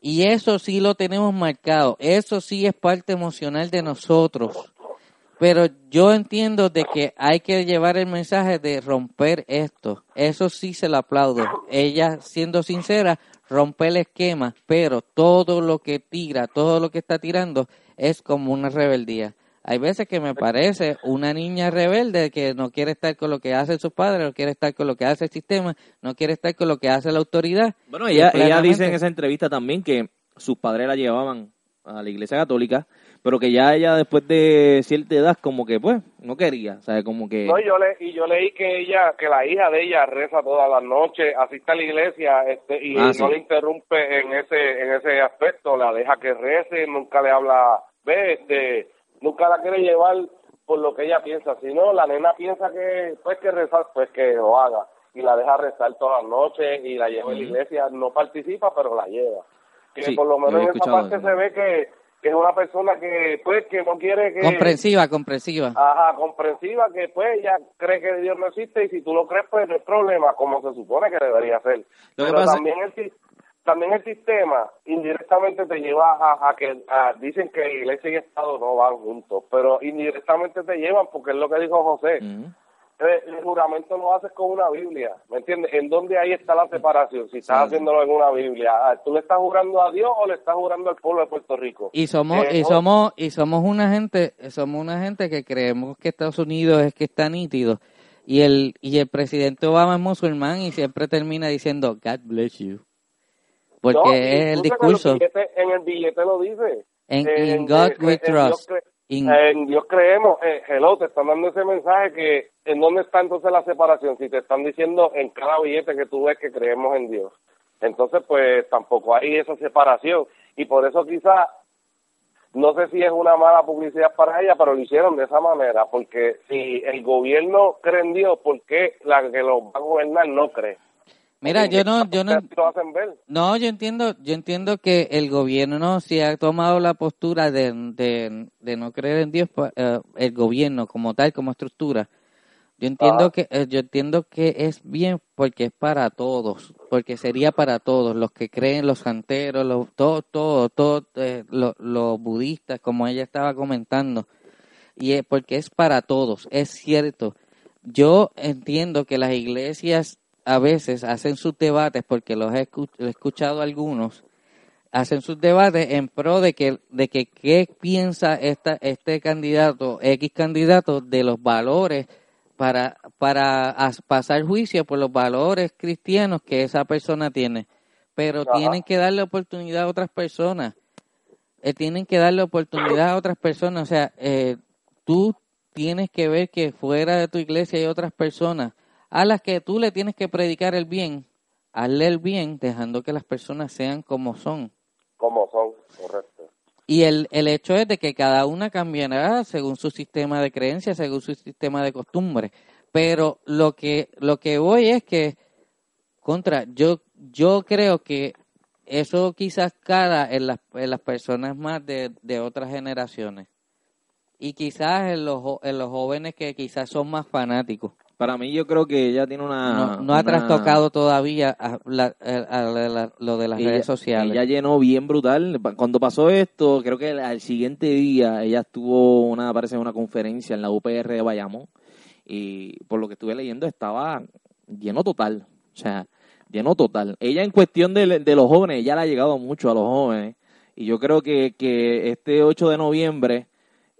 Y eso sí lo tenemos marcado, eso sí es parte emocional de nosotros. Pero yo entiendo de que hay que llevar el mensaje de romper esto. Eso sí se lo aplaudo. Ella, siendo sincera, rompe el esquema, pero todo lo que tira, todo lo que está tirando es como una rebeldía. Hay veces que me parece una niña rebelde que no quiere estar con lo que hace sus padres, no quiere estar con lo que hace el sistema, no quiere estar con lo que hace la autoridad. Bueno, ella, ella dice en esa entrevista también que sus padres la llevaban a la iglesia católica, pero que ya ella después de cierta edad como que pues no quería, o sea, como que... No, y yo, le, y yo leí que ella, que la hija de ella reza todas las noches, asiste a la iglesia este, y Ah, no sí. le interrumpe en ese en ese aspecto, la deja que rece, nunca le habla, ve, este, nunca la quiere llevar por lo que ella piensa, si no, la nena piensa que pues que rezar, pues que lo haga y la deja rezar todas las noches y la lleva a la iglesia, no participa, pero la lleva. Que Sí, por lo menos en esa parte se ve que, que es una persona que pues que no quiere que Comprensiva, comprensiva. Ajá, comprensiva que pues ella cree que Dios no existe y si tú lo crees pues no hay problema como se supone que debería ser. Lo que Pero pasa- también el también el sistema indirectamente te lleva a, a que a- dicen que iglesia y Estado no van juntos, pero indirectamente te llevan porque es lo que dijo José. El, el juramento lo haces con una Biblia, ¿me entiendes? ¿En dónde ahí está la separación? Si estás haciéndolo en una Biblia, ah, ¿tú le estás jurando a Dios o le estás jurando al pueblo de Puerto Rico? Y somos, Eh, y somos, y somos una gente, somos una gente que creemos que Estados Unidos es que está nítido. Y el, y el presidente Obama es musulmán y siempre termina diciendo God bless you. Porque No, es el discurso. En el, billete, en el billete lo dice. En, En- in God en- we en Dios trust. cre- En Dios creemos, eh, hello, te están dando ese mensaje que en dónde está entonces la separación, si te están diciendo en cada billete que tú ves que creemos en Dios. Entonces, pues tampoco hay esa separación y por eso quizá, no sé si es una mala publicidad para ella, pero lo hicieron de esa manera, porque si el gobierno cree en Dios, ¿por qué la que lo va a gobernar no cree? Mira, yo no, yo no. No, yo entiendo, yo entiendo que el gobierno sí ha tomado la postura de, de, de no creer en Dios, pa- eh, el gobierno como tal, como estructura. Yo entiendo Ajá. que eh, yo entiendo que es bien porque es para todos, porque sería para todos, los que creen, los santeros, los todo, todo, todo, eh, lo- los budistas, como ella estaba comentando, y es porque es para todos, es cierto. Yo entiendo que las iglesias a veces hacen sus debates, porque los he, escu- he escuchado algunos, hacen sus debates en pro de que, de que qué piensa esta, este candidato, X candidato, de los valores para, para as- pasar juicio por los valores cristianos que esa persona tiene. Pero Ajá. tienen que darle oportunidad a otras personas. Eh, tienen que darle oportunidad a otras personas. O sea, eh, tú tienes que ver que fuera de tu iglesia hay otras personas a las que tú le tienes que predicar el bien. Hazle el bien dejando que las personas sean como son. Como son, correcto. Y el, el hecho es de que cada una cambiará según su sistema de creencias, según su sistema de costumbres. Pero lo que, lo que voy es que, contra, yo, yo creo que eso quizás cada en las, en las personas más de, de otras generaciones. Y quizás en los, en los jóvenes que quizás son más fanáticos. Para mí yo creo que ella tiene una... no, no ha una- trastocado todavía a la- a la- la- lo de las ella, redes sociales. Ella llenó bien brutal. Cuando pasó esto, creo que al siguiente día ella estuvo una, parece una conferencia en la UPR de Bayamón y por lo que estuve leyendo estaba lleno total. O sea, lleno total. Ella en cuestión de, de los jóvenes, ella le ha llegado mucho a los jóvenes y yo creo que, que este 8 de noviembre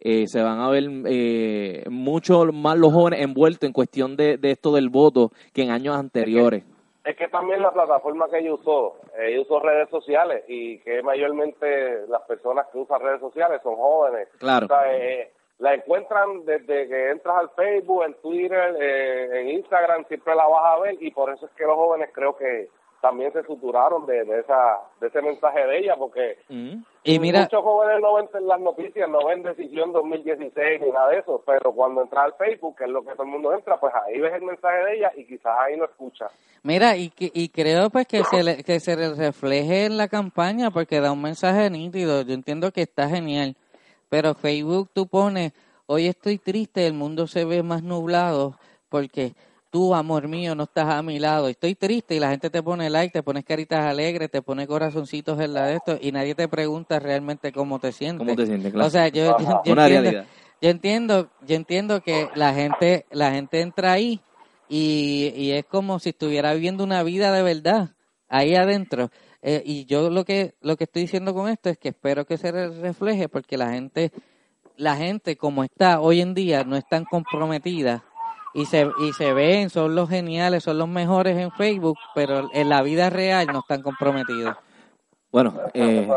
eh, se van a ver eh, mucho más los jóvenes envueltos en cuestión de, de esto del voto que en años anteriores. Es que también la plataforma que ella usó, ella usó redes sociales y que mayormente las personas que usan redes sociales son jóvenes. Claro. O sea, eh, la encuentran desde que entras al Facebook, en Twitter, eh, en Instagram, siempre la vas a ver y por eso es que los jóvenes creo que también se suturaron de, de esa de ese mensaje de ella porque Mm. Y mira, muchos jóvenes no ven las noticias, no ven Decisión 2016 ni nada de eso, pero cuando entras al Facebook, que es lo que todo el mundo entra, pues ahí ves el mensaje de ella y quizás ahí lo escuchas. Mira, y, que- y creo pues que se, le, que se le refleje en la campaña porque da un mensaje nítido. Yo entiendo que está genial, pero Facebook tú pones, hoy estoy triste, el mundo se ve más nublado porque tú, amor mío, no estás a mi lado. Estoy triste y la gente te pone like, te pones caritas alegres, te pone corazoncitos en la de esto y nadie te pregunta realmente cómo te sientes. ¿Cómo te sientes? Claro. O sea, yo, yo, yo Una entiendo, yo entiendo, yo entiendo que la gente, la gente entra ahí y, y es como si estuviera viviendo una vida de verdad ahí adentro. Eh, y yo lo que lo que estoy diciendo con esto es que espero que se re- refleje porque la gente la gente como está hoy en día no es tan comprometida y se, y se ven, son los geniales, son los mejores en Facebook, pero en la vida real no están comprometidos. Bueno, eh,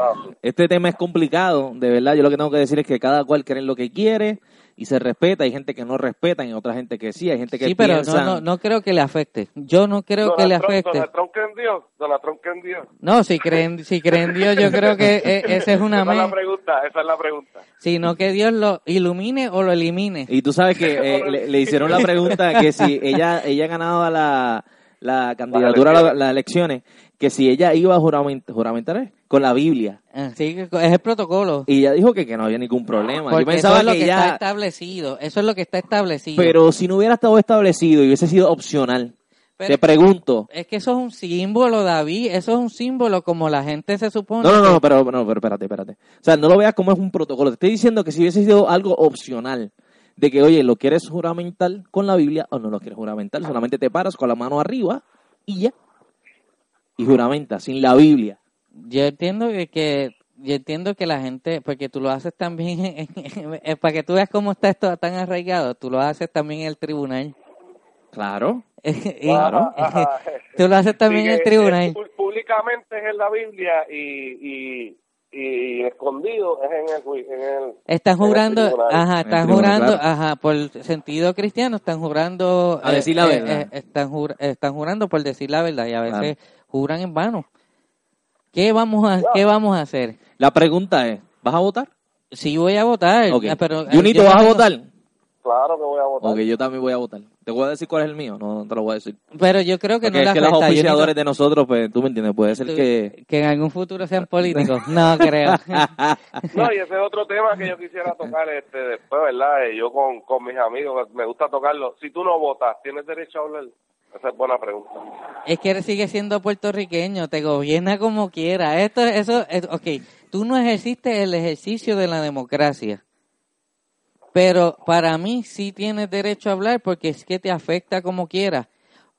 este tema es complicado, de verdad. Yo lo que tengo que decir es que cada cual cree lo que quiere y se respeta. Hay gente que no respeta y otra gente que sí. Hay gente que Sí, pero piensa... no, no, no creo que le afecte. Yo no creo que le Donald Trump- afecte. Donald Trump cree en Dios. Donald Trump cree en Dios. No, si creen, si creen Dios, yo creo que e- esa es una Esa es la pregunta, esa es la pregunta. sino que Dios lo ilumine o lo elimine. Y tú sabes que eh, le, le hicieron la pregunta que si ella ella ganaba la, la candidatura a la- las elecciones, que si ella iba a jurament- juramentar con la Biblia. Así que es el protocolo. Y ella dijo que, que no había ningún problema. Yo Porque pensaba eso es lo que que está establecido. Eso es lo que está establecido. Pero si no hubiera estado establecido y hubiese sido opcional, Pero- te pregunto... Es que eso es un símbolo, David. Eso es un símbolo como la gente se supone. No, no, que- no, pero, no, pero espérate, espérate. O sea, no lo veas como es un protocolo. Te estoy diciendo que si hubiese sido algo opcional, de que, oye, ¿lo quieres juramentar con la Biblia o no lo quieres juramentar? Solamente te paras con la mano arriba y ya. Y juramenta, sin la Biblia. Yo entiendo que, que- yo entiendo que la gente, porque tú lo haces también, eh, para que tú veas cómo está esto tan arraigado, tú lo haces también en el tribunal. Claro. Y- Claro. Ajá. tú lo haces también Sí, en el tribunal. eh, públicamente es en la Biblia y, y, y escondido es en el, en el Están en el jurando, ajá, están jurando, claro. ajá, por sentido cristiano, están jurando. A decir la verdad. están, jur- están jurando por decir la verdad y a veces juran en vano. ¿Qué vamos a, qué vamos a hacer? La pregunta es, ¿vas a votar? Sí voy a votar, Ok. eh, pero... eh, Junito, ¿vas a tengo- votar? Claro que voy a votar. Ok, yo también voy a votar. Te voy a decir cuál es el mío, no, no te lo voy a decir. Pero yo creo que Porque no es le que los afecta. Oficiadores de nosotros, pues, tú me entiendes, puede ser que... que en algún futuro sean políticos. No creo. No, y ese es otro tema que yo quisiera tocar este después, ¿verdad? Eh, Yo con, con mis amigos, me gusta tocarlo. Si tú no votas, ¿tienes derecho a hablar? Esa es buena pregunta. Es que él sigue siendo puertorriqueño, te gobierna como quiera. Esto, eso, es, ok, tú no ejerciste el ejercicio de la democracia, pero para mí sí tienes derecho a hablar porque es que te afecta como quiera.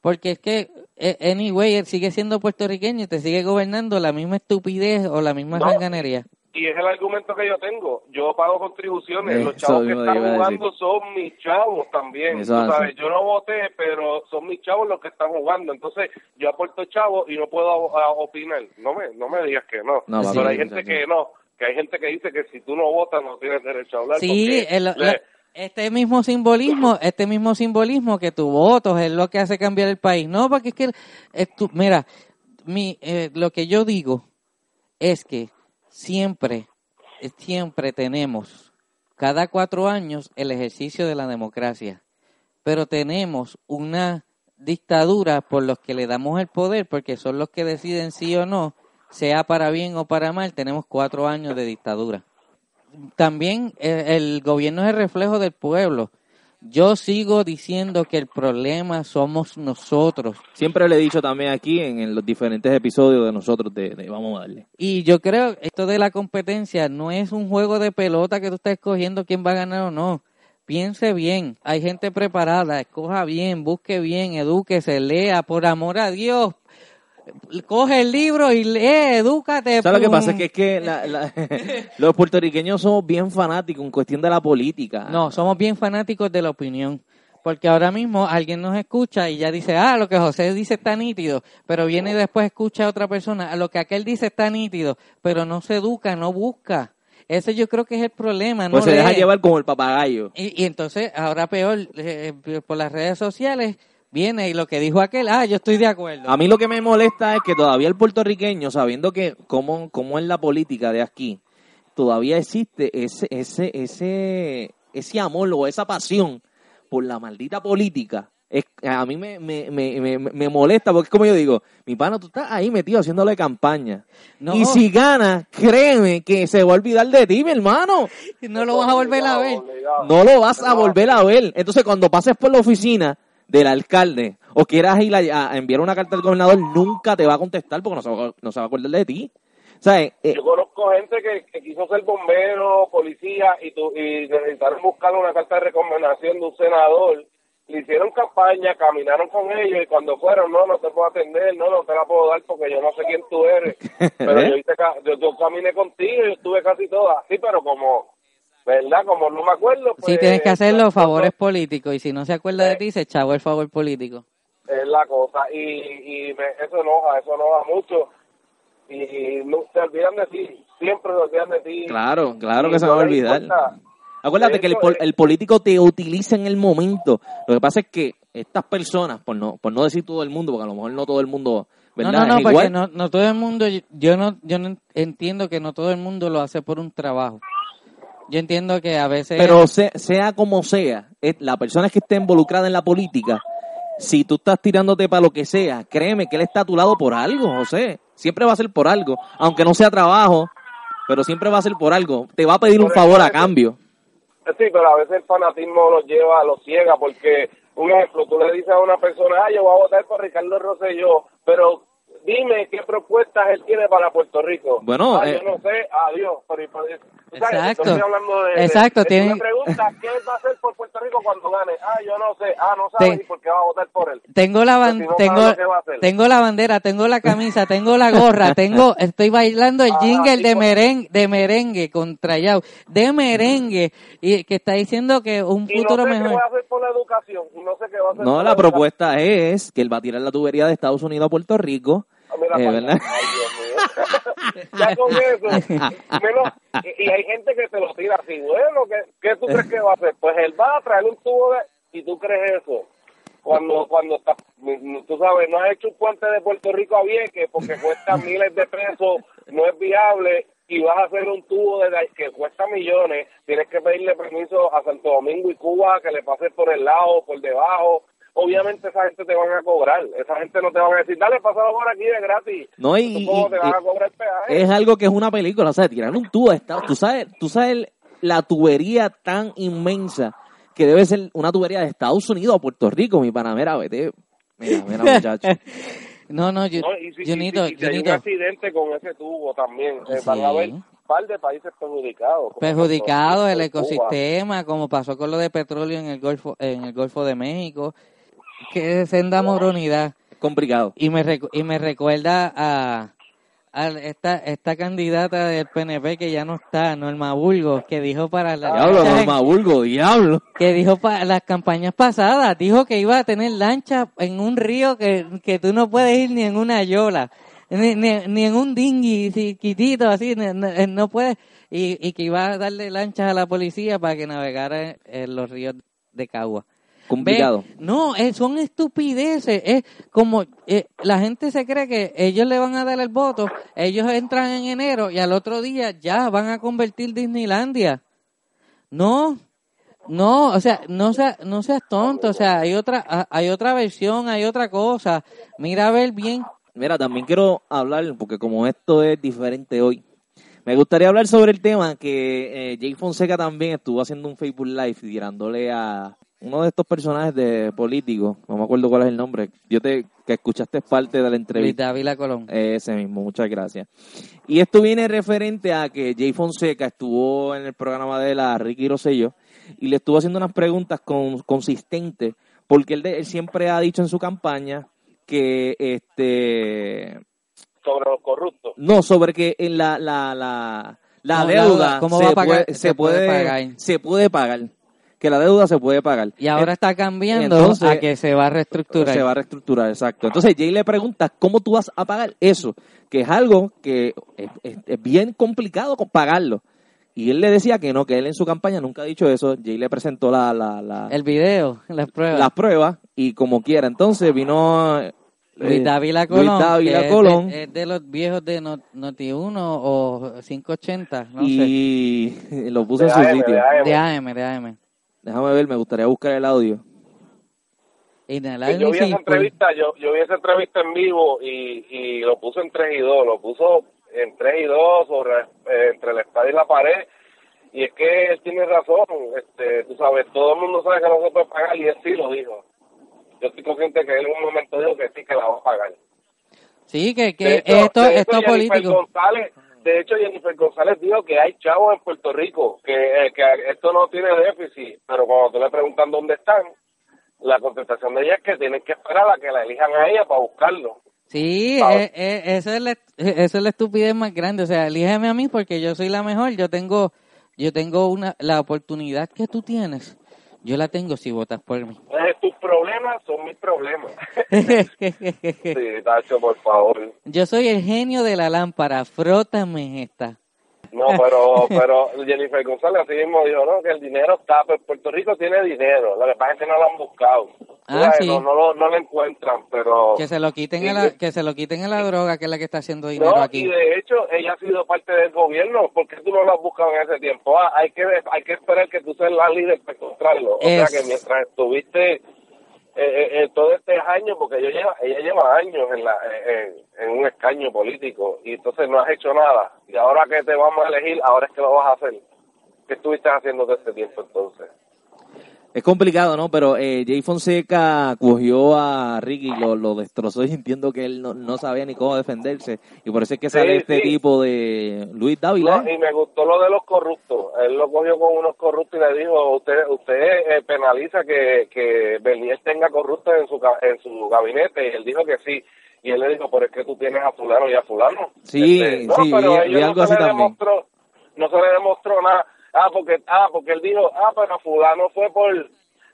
Porque es que, eh, anyway, él sigue siendo puertorriqueño y te sigue gobernando la misma estupidez o la misma No. sanganería. Y es el argumento que yo tengo. Yo pago contribuciones. Los Eso chavos que están jugando son mis chavos también. Eso Tú así. sabes, yo no voté, pero son mis chavos los que están jugando. Entonces, yo aporto chavos y no puedo a- opinar. No me, no me digas que no. No, pero hay gente que no. Que hay gente que dice que si tú no votas no tienes derecho a hablar. Sí, porque el- le- la- este mismo simbolismo, este mismo simbolismo que tu voto es lo que hace cambiar el país. No, porque es que, eh, tú- mira, mi, eh, lo que yo digo es que siempre, eh, siempre tenemos, cada cuatro años, el ejercicio de la democracia. Pero tenemos una dictadura por los que le damos el poder, porque son los que deciden sí o no, sea para bien o para mal, tenemos cuatro años de dictadura también eh, el gobierno es el reflejo del pueblo. Yo sigo diciendo que el problema somos nosotros. Siempre le he dicho también aquí en, en los diferentes episodios de nosotros de, de Vamos a darle. Y yo creo que esto de la competencia no es un juego de pelota que tú estás escogiendo quién va a ganar o no. Piense bien, hay gente preparada, escoja bien, busque bien, edúquese, lea, por amor a Dios. Coge el libro y lee, edúcate. ¿Sabes lo que pasa? Es que, es que la- la- los puertorriqueños somos bien fanáticos en cuestión de la política. No, somos bien fanáticos de la opinión. Porque ahora mismo alguien nos escucha y ya dice, ah, lo que José dice está nítido, pero viene y después escucha a otra persona, "Ah, lo que aquel dice está nítido, pero no se educa, no busca. Ese yo creo que es el problema, no Pues se deja llevar como el papagayo. Y, y entonces, ahora peor, eh, por las redes sociales, viene y lo que dijo aquel, ah, yo estoy de acuerdo. A mí lo que me molesta es que todavía el puertorriqueño, sabiendo que cómo, cómo es la política de aquí, todavía existe ese, ese, ese, ese amor o esa pasión por la maldita política. Es, a mí me, me, me, me, me molesta porque es como yo digo, mi pana, tú estás ahí metido haciéndole campaña. No. Y si gana, créeme que se va a olvidar de ti, mi hermano. no lo vas a volver a ver. No lo vas a volver a ver. Entonces, cuando pases por la oficina del alcalde o quieras ir a, a enviar una carta al gobernador, nunca te va a contestar porque no se va, no se va a acordar de ti. O sea, eh, Yo conozco gente que, que quiso ser bombero, policía y, tu, y necesitaron buscar una carta de recomendación de un senador. Le hicieron campaña, caminaron con ellos y cuando fueron, no, no te puedo atender, no, no te la puedo dar porque yo no sé quién tú eres. Pero yo, hice yo, yo caminé contigo y estuve casi toda así, pero como ¿verdad? Como no me acuerdo, pues... Sí, tienes que hacer pues, los favores políticos y si no se acuerda de ti, se echaba el favor político. Es la cosa. Y, y me- eso enoja, eso enoja mucho. Y no, se olvidan de ti, siempre se olvidan de ti. Claro, claro que se no va a olvidar. importa. Acuérdate que el, pol- es- el político te utiliza en el momento. Lo que pasa es que estas personas, por no, por no decir todo el mundo, porque a lo mejor no todo el mundo, No, ¿verdad? no, no, es porque igual. no, no todo el mundo, yo no, yo no entiendo que no todo el mundo lo hace por un trabajo. Yo entiendo que a veces... Pero se- sea como sea, la persona que esté involucrada en la política, si tú estás tirándote para lo que sea, créeme que él está a tu lado por algo, José. Siempre va a ser por algo, aunque no sea trabajo, pero siempre va a ser por algo. Te va a pedir un favor a cambio. Sí, pero a veces el fanatismo los lleva, los ciega, porque, un ejemplo, tú le dices a una persona, ah, yo voy a votar por Ricardo Rosselló, pero dime qué propuestas él tiene para Puerto Rico. Bueno, ah, eh, yo no sé, adiós. Pero, Exacto. no estoy hablando de, Exacto, de- tienen- ¿qué va a hacer por Puerto Rico cuando gane? Ah, yo no sé, ah, no sabes Te- y por qué va a votar por él. Tengo la ban- Pues si no tengo, la bandera, tengo la camisa, tengo la gorra, tengo, estoy bailando el Ah, jingle sí, de pues. merengue, de merengue contra Yao, de merengue, y que está diciendo que un Y no futuro sé qué mejor. va a hacer por la educación, y no sé qué va a hacer No, por la propuesta es que él va a tirar la tubería de Estados Unidos a Puerto Rico. Ah, mira eh. Ay, Dios mío. Ya con eso. menos- y, hay gente que te lo tira así. Bueno, ¿qué, qué tú crees que va a hacer? Pues él va a traer un tubo de... ¿Y tú crees eso? Cuando, cuando estás, tú sabes, no has hecho un puente de Puerto Rico a Vieques porque cuesta miles de pesos, no es viable, y vas a hacer un tubo de que cuesta millones, tienes que pedirle permiso a Santo Domingo y Cuba que le pases por el lado, por debajo. Obviamente esa gente te van a cobrar, esa gente no te van a decir, dale, pásalo por aquí de gratis. No, y- y- te van a cobrar peaje. Es algo que es una película, o sea, tirar un tubo a Estados Tú sabes, tú sabes la tubería tan inmensa que debe ser una tubería de Estados Unidos a Puerto Rico, mi panamera, vete. Mira, mira, muchacho. No, no, yo, No, y si, y si- Junito, y si hay un accidente con ese tubo también, eh, Sí. van a haber un par de países perjudicados. como perjudicado Puerto el Cuba. ecosistema, como pasó con lo de petróleo en el Golfo, en el Golfo de México, que es senda moronidad. Complicado. Y me, recu- y me recuerda a, a esta, esta candidata del PNP que ya no está, Norma Burgos, que dijo para la Diablo, lanchas Norma Burgo, diablo. que dijo para las campañas pasadas, dijo que iba a tener lancha en un río que, que tú no puedes ir ni en una yola, ni, ni, ni en un dinghy chiquitito así, no, no- no puedes, y, y que iba a darle lanchas a la policía para que navegara en, en los ríos de Cagua. Complicado. Ve, no, eh, son estupideces. Es como eh, la gente se cree que ellos le van a dar el voto, ellos entran en enero y al otro día ya van a convertir Disneylandia. No, no, o sea, no seas, no seas tonto, o sea, hay otra, hay otra versión, hay otra cosa. Mira a ver bien. Mira, también quiero hablar, porque como esto es diferente hoy, me gustaría hablar sobre el tema que eh, Jay Fonseca también estuvo haciendo un Facebook Live tirándole a uno de estos personajes de políticos, no me acuerdo cuál es el nombre, yo te que escuchaste parte de la Luis entrevista. Dávila Colón. Ese mismo, muchas gracias. Y esto viene referente a que Jay Fonseca estuvo en el programa de la Ricky Rosselló y le estuvo haciendo unas preguntas con- consistentes, porque él, de- él siempre ha dicho en su campaña que este Sobre los corruptos. no sobre que en la la la, la No, deuda deuda, ¿cómo se, va a pagar? puede, Se se puede puede pagar. se puede pagar que la deuda se puede pagar Y ahora está cambiando entonces, a que se va a reestructurar. se va a reestructurar, exacto. Entonces Jay le pregunta cómo tú vas a pagar eso, que es algo que es, es- es bien complicado pagarlo. Y él le decía que no, que él en su campaña nunca ha dicho eso. Jay le presentó la, la, la- El video, las pruebas. las pruebas y como quiera. Entonces vino eh, Luis Dávila Luis Colón, Dávila que es Colón. de, es de los viejos de No- Noti1 o 580, no sé. y lo puso en De su AM, sitio. de AM. De AM, de AM. Déjame ver, me gustaría buscar el audio. La Que yo vi esa pues, entrevista, yo, yo vi esa entrevista en vivo y, y lo puso en 3 y 2, lo puso en 3 y 2 sobre, eh, entre la espada y la pared. Y es que él tiene razón, este, tú sabes, todo el mundo sabe que no se puede pagar y él sí lo dijo. Yo estoy consciente que él en un momento dijo que sí que la va a pagar. Sí, que, De que hecho- esto, de hecho, esto político. González, de hecho, Jennifer González dijo que hay chavos en Puerto Rico, que, eh, que esto no tiene déficit, pero cuando tú le preguntan dónde están, la contestación de ella es que tienen que esperar a que la elijan a ella para buscarlo. Sí, eh, eh, esa, es la, esa es la estupidez más grande. O sea, elígeme a mí porque yo soy la mejor. Yo tengo yo tengo una la oportunidad que tú tienes. Yo la tengo si votas por mí. Eh, tus problemas son mis problemas. sí, Tacho, por favor. yo soy el genio de la lámpara, frótame esta. No, pero, pero Jennifer González así mismo dijo, ¿no? Que el dinero está, pues Puerto Rico tiene dinero, lo que pasa es que no lo han buscado. Ah, sí. no, lo, no lo encuentran, pero... Que se lo quiten Sí, a la, que se lo quiten a la droga, que es la que está haciendo dinero No, aquí. y de hecho, ella ha sido parte del gobierno. ¿Por qué tú no lo has buscado en ese tiempo? Ah, hay que hay que esperar que tú seas la líder para encontrarlo. O Es- sea que mientras estuviste eh, eh, todo este año, porque ella lleva, ella lleva años en, la, eh, en un escaño político y entonces no has hecho nada. Y ahora que te vamos a elegir, ahora es que lo vas a hacer. ¿Qué estuviste haciendo todo este tiempo entonces? Es complicado, ¿no? Pero eh, Jay Fonseca cogió a Ricky, lo, lo destrozó y entiendo que él no, no sabía ni cómo defenderse. Y por eso es que sale Sí, este sí. tipo de Luis Dávila. No, ¿eh? y me gustó lo de los corruptos. Él lo cogió con unos corruptos y le dijo, usted usted eh, penaliza que, que Bernier tenga corruptos en su, en su gabinete. Y él dijo que sí. Y él le dijo, pero es que tú tienes a fulano y a fulano. Sí, Este, no, sí, pero ellos algo no así también. demostró, no se le demostró nada. Ah, porque, ah, porque él dijo, ah, pero fulano fue por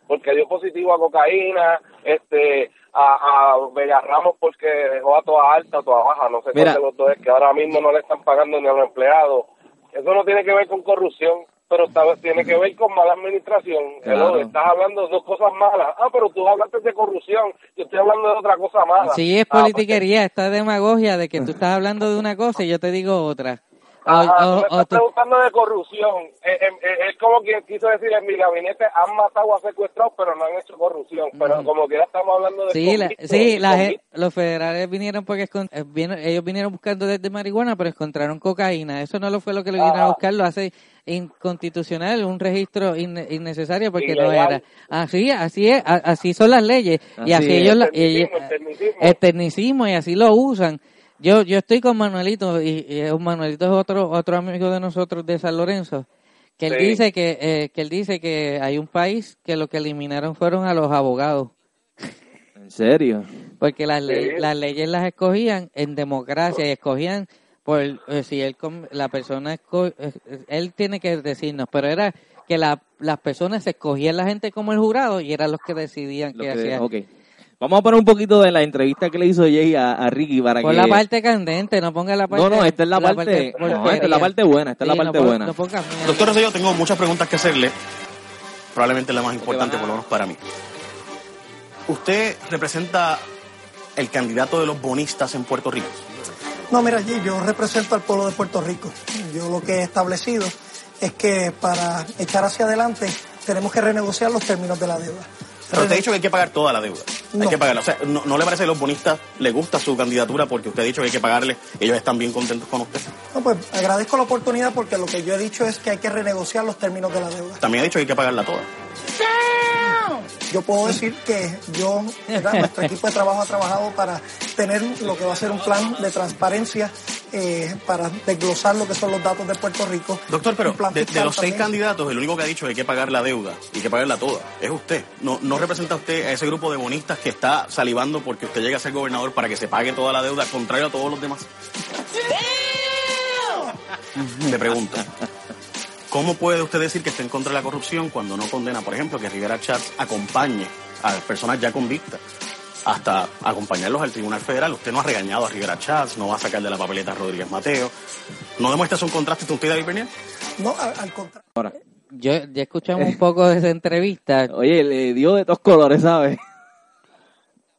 porque dio positivo a cocaína, este, a, a Ramos porque dejó a toda alta, a toda baja, no sé cuál de los dos es, que ahora mismo no le están pagando ni a los empleados. Eso no tiene que ver con corrupción, pero está- tiene que ver con mala administración. Claro. Estás hablando de dos cosas malas. Ah, pero tú hablaste de corrupción, yo estoy hablando de otra cosa mala. Sí, es Ah, pues, politiquería, esta demagogia de que tú estás hablando de una cosa y yo te digo otra. Ajá, tú o- me estás tú- preguntando de corrupción. Eh, eh, eh, es como quien quiso decir en mi gabinete han matado a secuestrados, pero no han hecho corrupción. Pero como quiera estamos hablando de sí, la, sí la los federales vinieron porque ellos vinieron buscando desde marihuana, pero encontraron cocaína. Eso no lo fue lo que lo vinieron a Ajá. buscar, lo hace inconstitucional, un registro inne- innecesario porque no era. Así, así es, así son las leyes y Así es. ellos, la- Tecnicismo, ellos- tecnicismo. el tecnicismo y así lo usan. Yo yo estoy con Manuelito y, y Manuelito es otro otro amigo de nosotros de San Lorenzo que él Sí. dice que eh, que él dice que hay un país que lo que eliminaron fueron a los abogados ¿En serio? porque las leyes Sí. las leyes las escogían en democracia y escogían por eh, si él la persona él tiene que decirnos pero era que la- las personas escogían la gente como el jurado y eran los que decidían Lo qué que- hacían ok. Vamos a poner un poquito de la entrevista que le hizo Jay a, a Ricky para Pon que... la parte candente, no ponga la parte no, no, esta es la, parte... no, esta es la parte buena, esta es Sí, la no parte buena. no. Doctor Rosselló, tengo muchas preguntas que hacerle. Probablemente la más importante, a- por lo menos para mí. Usted representa el candidato de los bonistas en Puerto Rico. No, mira, allí yo represento al pueblo de Puerto Rico. Yo lo que he establecido es que para echar hacia adelante tenemos que renegociar los términos de la deuda. Pero usted ha dicho que hay que pagar toda la deuda. Hay No. que pagarla. O sea, ¿no, no le parece que a los bonistas les gusta su candidatura porque usted ha dicho que hay que pagarle ellos están bien contentos con usted? No, pues agradezco la oportunidad porque lo que yo he dicho es que hay que renegociar los términos de la deuda. También ha dicho que hay que pagarla toda. Yo puedo decir que yo, ¿verdad? nuestro equipo de trabajo ha trabajado para tener lo que va a ser un plan de transparencia eh, para desglosar lo que son los datos de Puerto Rico. Doctor, pero de, los seis candidatos, el único que ha dicho que hay que pagar la deuda y que pagarla toda es usted. No, no representa usted a ese grupo de bonistas que está salivando porque usted llegue a ser gobernador para que se pague toda la deuda, contrario a todos los demás. Le pregunto, ¿cómo puede usted decir que está en contra de la corrupción cuando no condena, por ejemplo, que Rivera Chats acompañe a personas ya convictas? hasta acompañarlos al Tribunal Federal. Usted no ha regañado a Rivera Chats, no va a sacar de la papeleta a Rodríguez Mateo. ¿No demuestra un contraste entre usted David Bernier? No, al, al contrario. Ahora, Yo ya escuchamos un poco de esa entrevista. oye, le dio de todos colores, ¿sabes?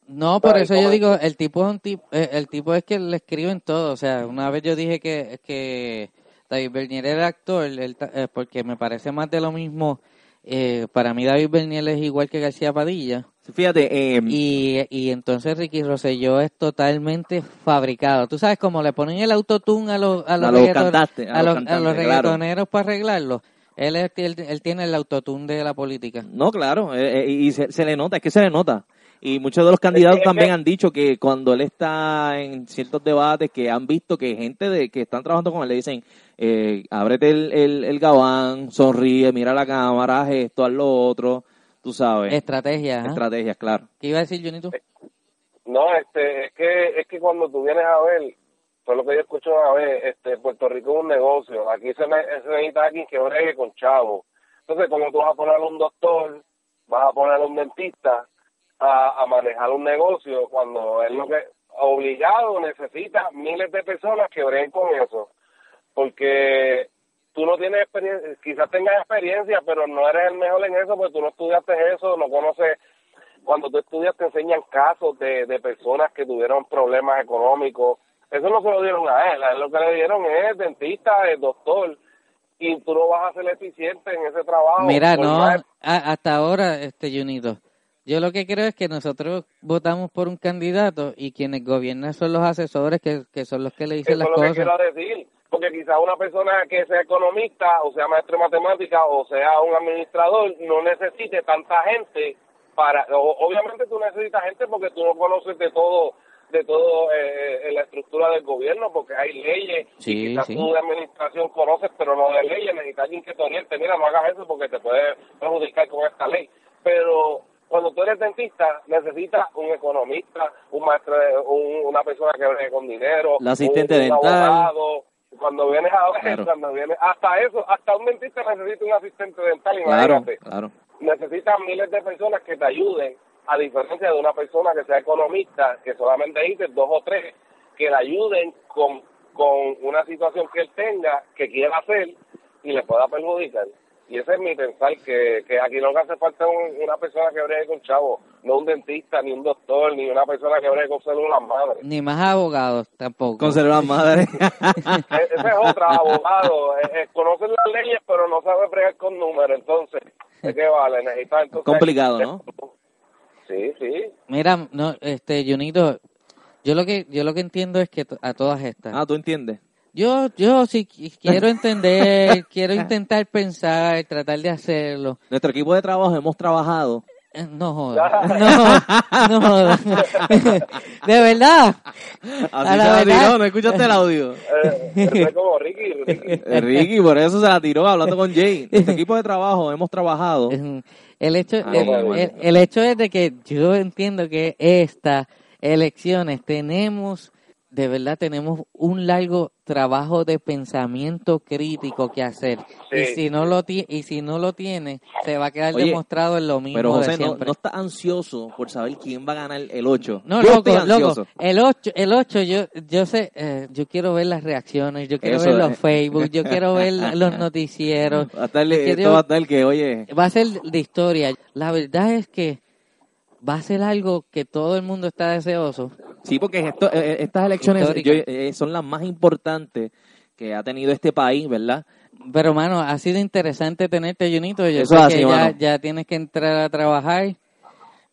No, por Ay, eso yo digo, el tipo es un tipo, eh, el tipo es que le escriben todo. O sea, una vez yo dije que, que David Bernier era actor, él eh, porque me parece más de lo mismo. Eh, para mí David Bernier es igual que García Padilla. Fíjate, eh, Y, y entonces Ricky Rosselló es totalmente fabricado. Tú sabes, como le ponen el autotune a los, a los, A los a los a los claro. reggaetoneros para arreglarlo. Él, es- él, él tiene el autotune de la política. no, claro, eh, eh, y se, se le nota, es que se le nota. Y muchos de los candidatos Es que- también han dicho que cuando él está en ciertos debates, que han visto que gente de que están trabajando con él le dicen, eh, ábrete el, el, el gabán, sonríe, mira la cámara, haz esto, haz lo otro, tú sabes. Estrategia. ¿ah? Estrategias, claro. ¿Qué iba a decir, Junito? No, este, es que, es que cuando tú vienes a ver, fue lo que yo escuché una vez, este, Puerto Rico es un negocio, aquí se, se necesita alguien que bregue con chavos. Entonces, como tú vas a poner a un doctor, vas a poner a un dentista a, a manejar un negocio, cuando es lo que obligado necesita miles de personas que breguen con eso, porque tú no tienes experiencia, quizás tengas experiencia, pero no eres el mejor en eso, porque tú no estudiaste eso, no conoces cuando tú estudias te enseñan casos de, de personas que tuvieron problemas económicos. Eso no se lo dieron a él, a él lo que le dieron es dentista, es doctor. Y tú no vas a ser eficiente en ese trabajo. Mira, no, a- hasta ahora, este Junito, yo lo que creo es que nosotros votamos por un candidato y quienes gobiernan son los asesores que, que son los que le dicen Eso las es lo que cosas. quiero decir. Porque quizás una persona que sea economista, o sea maestro de matemáticas, o sea un administrador, no necesite tanta gente para... o- obviamente tú necesitas gente porque tú no conoces de todo de todo eh, eh, la estructura del gobierno, porque hay leyes Sí, y quizás sí. tú de administración conoces, pero no de leyes, necesitas alguien que te oriente. Mira, no hagas eso porque te puede perjudicar con esta ley. Pero cuando tú eres dentista, necesitas un economista, un maestro, un- una persona que bregue con dinero, La asistente un- un dental. abogado. Cuando vienes a ver, Claro. cuando vienes, hasta eso, hasta un dentista necesita un asistente dental, Claro, imagínate. claro. Necesitas miles de personas que te ayuden, a diferencia de una persona que sea economista, que solamente dice dos o tres, que le ayuden con, con una situación que él tenga, que quiera hacer y le pueda perjudicar. Y ese es mi pensar, que, que aquí no hace falta un- una persona que bregue con chavo, no un dentista, ni un doctor, ni una persona que bregue con células madres. Ni más abogados tampoco. Conservar madre. E- Ese es otro abogado, eh, eh, conoce las leyes pero no sabe bregar con números, entonces, ¿de qué vale? Necesita entonces... Complicado, ¿no? Sí, sí. Mira, no, este Junito, yo lo que yo lo que entiendo es que a todas estas. ah, ¿tú entiendes? Yo yo sí qui- quiero entender, quiero intentar pensar, tratar de hacerlo. Nuestro equipo de trabajo hemos trabajado. Eh, No jodas, no, no jodas. De verdad. Así se la tiró, ¿no escuchaste el audio? Eh, como Ricky, Ricky. Ricky, por eso se la tiró hablando con Jay. Nuestro equipo de trabajo hemos trabajado. El hecho, Ah, el, bueno, el- bueno. el hecho es de que yo entiendo que estas elecciones tenemos, de verdad tenemos un largo trabajo de pensamiento crítico que hacer. Sí. Y si no lo ti- y si no lo tiene, se va a quedar Oye, demostrado en lo mismo Pero José, no, siempre. no está ansioso por saber quién va a ganar el 8. No, Yo loco, estoy loco. ansioso. El 8, el 8 yo, yo sé, eh, yo quiero ver las reacciones, yo quiero Eso ver los. Facebook, yo quiero ver los noticieros. Va a estar, Yo esto quiero- va a estar que, oye, va a ser de historia. La verdad es que va a ser algo que todo el mundo está deseoso. Sí, porque esto, eh, estas elecciones yo- eh, son las más importantes que ha tenido este país, ¿verdad? Pero, mano, ha sido interesante tenerte, Junito. Yo Eso sé es así, que ya, ya tienes que entrar a trabajar.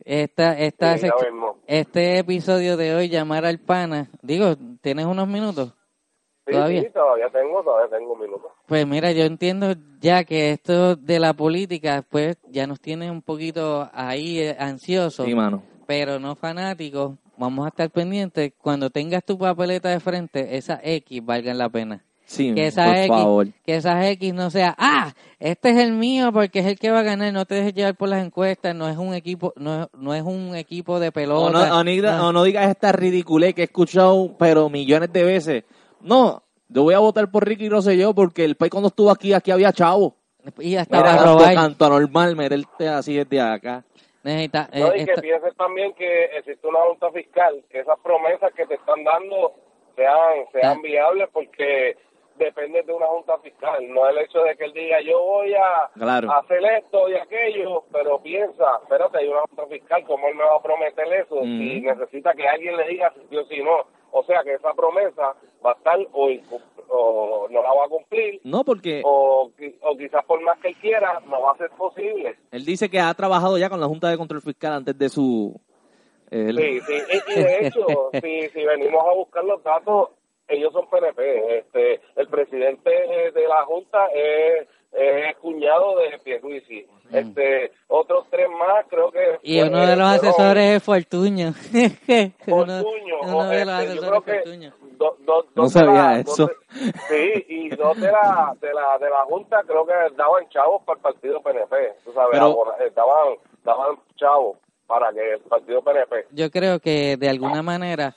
Esta, esta Sí, este episodio de hoy, llamar al pana. Digo, ¿tienes unos minutos? Sí, ¿Todavía? sí, todavía tengo, todavía tengo un minuto. Pues mira, yo entiendo ya que esto de la política, pues ya nos tiene un poquito ahí eh, ansiosos. Sí, mano. pero no fanáticos, vamos a estar pendientes cuando tengas tu papeleta de frente, esas X valgan la pena. Sí, Que esas por X, favor. que esas X no sea, ah, este es el mío porque es el que va a ganar, no te dejes llevar por las encuestas, no es un equipo, no, es- no es un equipo de O pelota. no, o no. o no digas esta ridiculez que he escuchado, pero millones de veces. No, yo voy a votar por Ricky Rosselló porque el país cuando estuvo aquí, aquí había chavo. Y hasta Era para robar. tanto anormal meterte así desde acá. Necesita- No, eh, y que esta- pienses también que existe una junta fiscal, que esas promesas que te están dando sean, sean Ah. viables porque depende de una junta fiscal, no el hecho de que él diga yo voy a Claro. hacer esto y aquello, pero piensa, espérate, hay una junta fiscal, ¿cómo él me va a prometer eso? Y necesita que alguien le diga si sí o si no. O sea que esa promesa va a estar o, o no la va a cumplir No, porque o, qui- o quizás por más que él quiera no va a ser posible. él dice que ha trabajado ya con la Junta de Control Fiscal antes de su... el- Sí, sí, y, y de hecho, si, si venimos a buscar los datos, ellos son PNP. Este, el presidente eh, de la Junta es, es cuñado de Pierluisi. Este, otros tres más, creo que... y uno de los fueron asesores es Fortuño. uno, Fortuño, uno de los este, asesores es Fortuño. do- do- No sabía la- eso. de- sí, y dos de la, de la de la Junta creo que daban chavos para el partido PNP. Tú sabes, Pero- eh, daban, daban chavos para que el partido PNP. yo creo que de alguna manera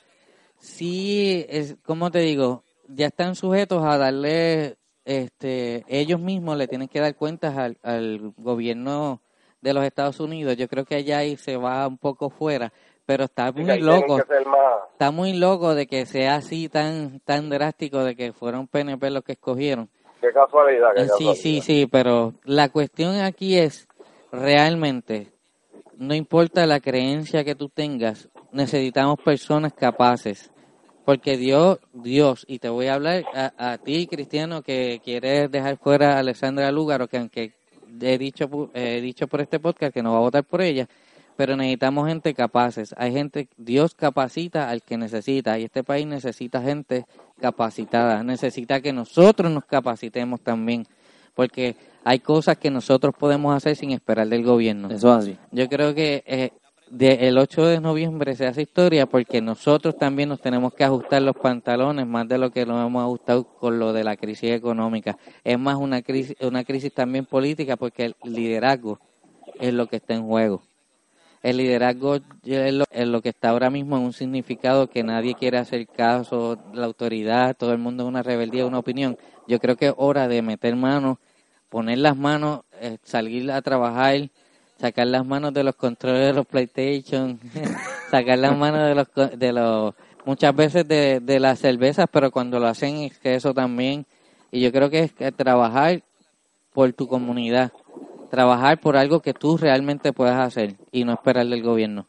sí, es, como te digo, ya están sujetos a darle, este, ellos mismos le tienen que dar cuentas al, al gobierno de los Estados Unidos. Yo creo que allá ahí se va un poco fuera, pero está muy loco. Está muy loco de que sea así tan tan drástico de que fueron PNP los que escogieron. Qué casualidad. qué Sí, casualidad. sí, sí, pero la cuestión aquí es realmente, no importa la creencia que tú tengas, necesitamos personas capaces. Porque Dios, Dios, y te voy a hablar a, a ti, cristiano, que quieres dejar fuera a Alexandra Lúgaro, que aunque he dicho, he dicho por este podcast que no va a votar por ella, pero necesitamos gente capaces. Hay gente, Dios capacita al que necesita, y este país necesita gente capacitada, necesita que nosotros nos capacitemos también, porque hay cosas que nosotros podemos hacer sin esperar del gobierno. Eso es así. Yo creo que eh, de- el 8 de noviembre se hace historia porque nosotros también nos tenemos que ajustar los pantalones más de lo que nos hemos ajustado con lo de la crisis económica. Es más una crisis, una crisis también política porque el liderazgo es lo que está en juego. El liderazgo es lo, que está ahora mismo en un significado que nadie quiere hacer caso, la autoridad, todo el mundo es una rebeldía, una opinión. Yo creo que es hora de meter manos, poner las manos, eh, salir a trabajar, sacar las manos de los controles de los PlayStation, sacar las manos de los, co- de los muchas veces de, de las cervezas, pero cuando lo hacen es que eso también. Y yo creo que es que trabajar por tu comunidad, trabajar por algo que tú realmente puedas hacer y no esperar del gobierno.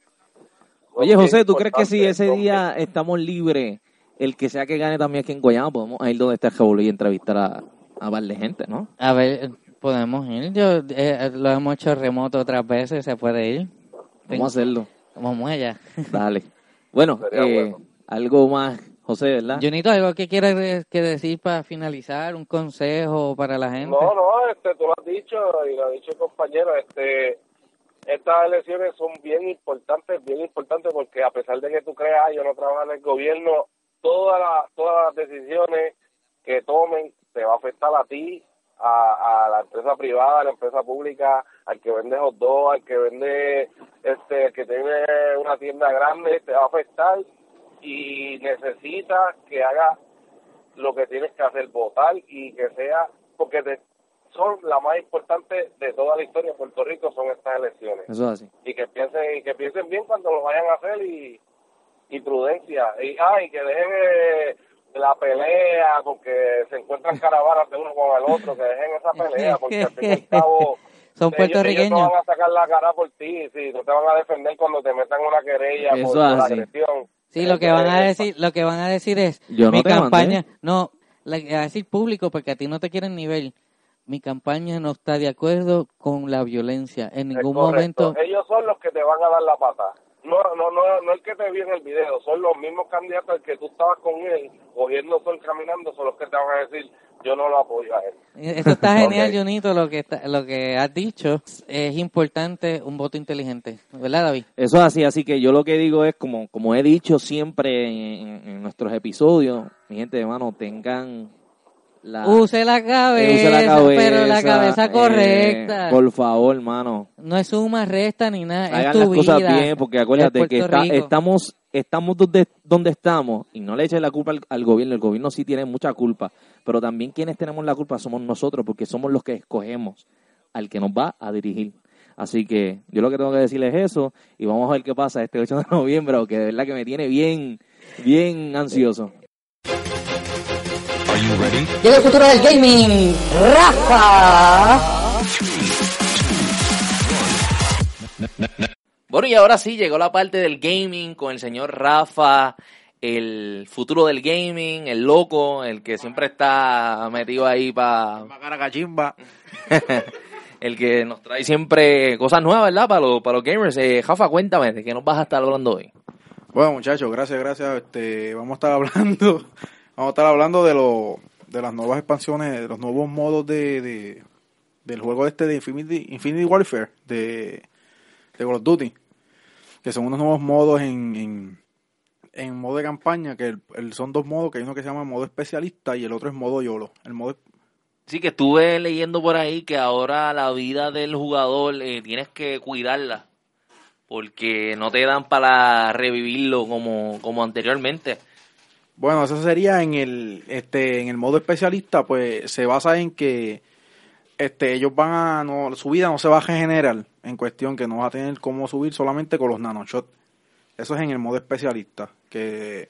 Oye, José, ¿tú crees que si ese día estamos libres, el que sea que gane también aquí en Guayama, podemos ir donde está el y entrevistar a, a par de gente, ¿no? A ver, podemos ir. Yo eh, lo hemos hecho remoto otras veces, se puede ir. Vamos a hacerlo. Vamos allá. Dale. Bueno, eh, bueno. algo más, José, ¿verdad? Junito, ¿algo que quieras que decir para finalizar? ¿Un consejo para la gente? No, no, este, tú lo has dicho y lo ha dicho el compañero, este, estas elecciones son bien importantes, bien importantes porque a pesar de que tú creas, "Ah, yo no trabajo en el gobierno, todas las, todas las decisiones que tomen te va a afectar a ti, a, a la empresa privada, a la empresa pública, al que vende hot dog, al que vende, este, al que tiene una tienda grande, te va a afectar y necesitas que haga lo que tienes que hacer, votar y que sea, porque te- son la más importante de toda la historia de Puerto Rico, son estas elecciones. Eso es así. Y que piensen, y que piensen bien cuando lo vayan a hacer y, y prudencia. Y, ah, y que dejen eh, la pelea, porque se encuentran caravanas de uno con el otro, que dejen esa pelea, porque al fin y al cabo... Son ellos- puertorriqueños. Ellos no van a sacar la cara por ti, sí, no te van a defender cuando te metan una querella Eso por, la agresión. Sí, lo que van a decir, lo que van a decir es Yo no mi te mandé. campaña, no, la, a decir público porque a ti no te quieren ni ver. Mi campaña no está de acuerdo con la violencia en ningún momento. Ellos son los que te van a dar la pata. No, no, no, no el que te vio en el video, son los mismos candidatos al que tú estabas con él, cogiendo sol caminando, son los que te van a decir, yo no lo apoyo a él. Eso está genial, Ok. Junito, lo que está, lo que has dicho. Es importante un voto inteligente, ¿verdad, David? Eso es así, así que yo lo que digo es, como, como he dicho siempre en, en nuestros episodios, mi gente, hermano, tengan la... Use la cabeza, eh, use la cabeza, pero la cabeza eh, correcta. por favor, hermano. No es suma, resta ni nada, es Hagan tu las cosas bien, porque acuérdate Es que está- estamos estamos donde, donde estamos y no le echen la culpa al, al gobierno. El gobierno sí tiene mucha culpa, pero también quienes tenemos la culpa somos nosotros, porque somos los que escogemos al que nos va a dirigir. Así que yo lo que tengo que decirles es eso y vamos a ver qué pasa este 8 de noviembre, que de verdad que me tiene bien, bien ansioso. Llega el futuro del gaming. Rafa. Bueno, y ahora sí, llegó la parte del gaming con el señor Rafa, el futuro del gaming, el loco, el que siempre está metido ahí para... cachimba. el que nos trae siempre cosas nuevas, ¿verdad? Para los, para los gamers. Eh, Rafa, cuéntame, ¿de qué nos vas a estar hablando hoy? Bueno, muchachos, gracias, gracias. Este, vamos a estar hablando, vamos a estar hablando de lo, de las nuevas expansiones, de los nuevos modos de, de- del juego este de Infinity, Warfare de, de Call of Duty, que son unos nuevos modos en, en, en modo de campaña, que el- son dos modos, que hay uno que se llama modo especialista y el otro es modo YOLO. El modo Sí, que estuve leyendo por ahí que ahora la vida del jugador eh, tienes que cuidarla. porque no te dan para revivirlo como, como anteriormente. Bueno, eso sería en el este en el modo especialista, pues se basa en que este ellos van a no, su vida no se va a regenerar en cuestión que no vas a tener cómo subir solamente con los nanoshots. Eso es en el modo especialista, que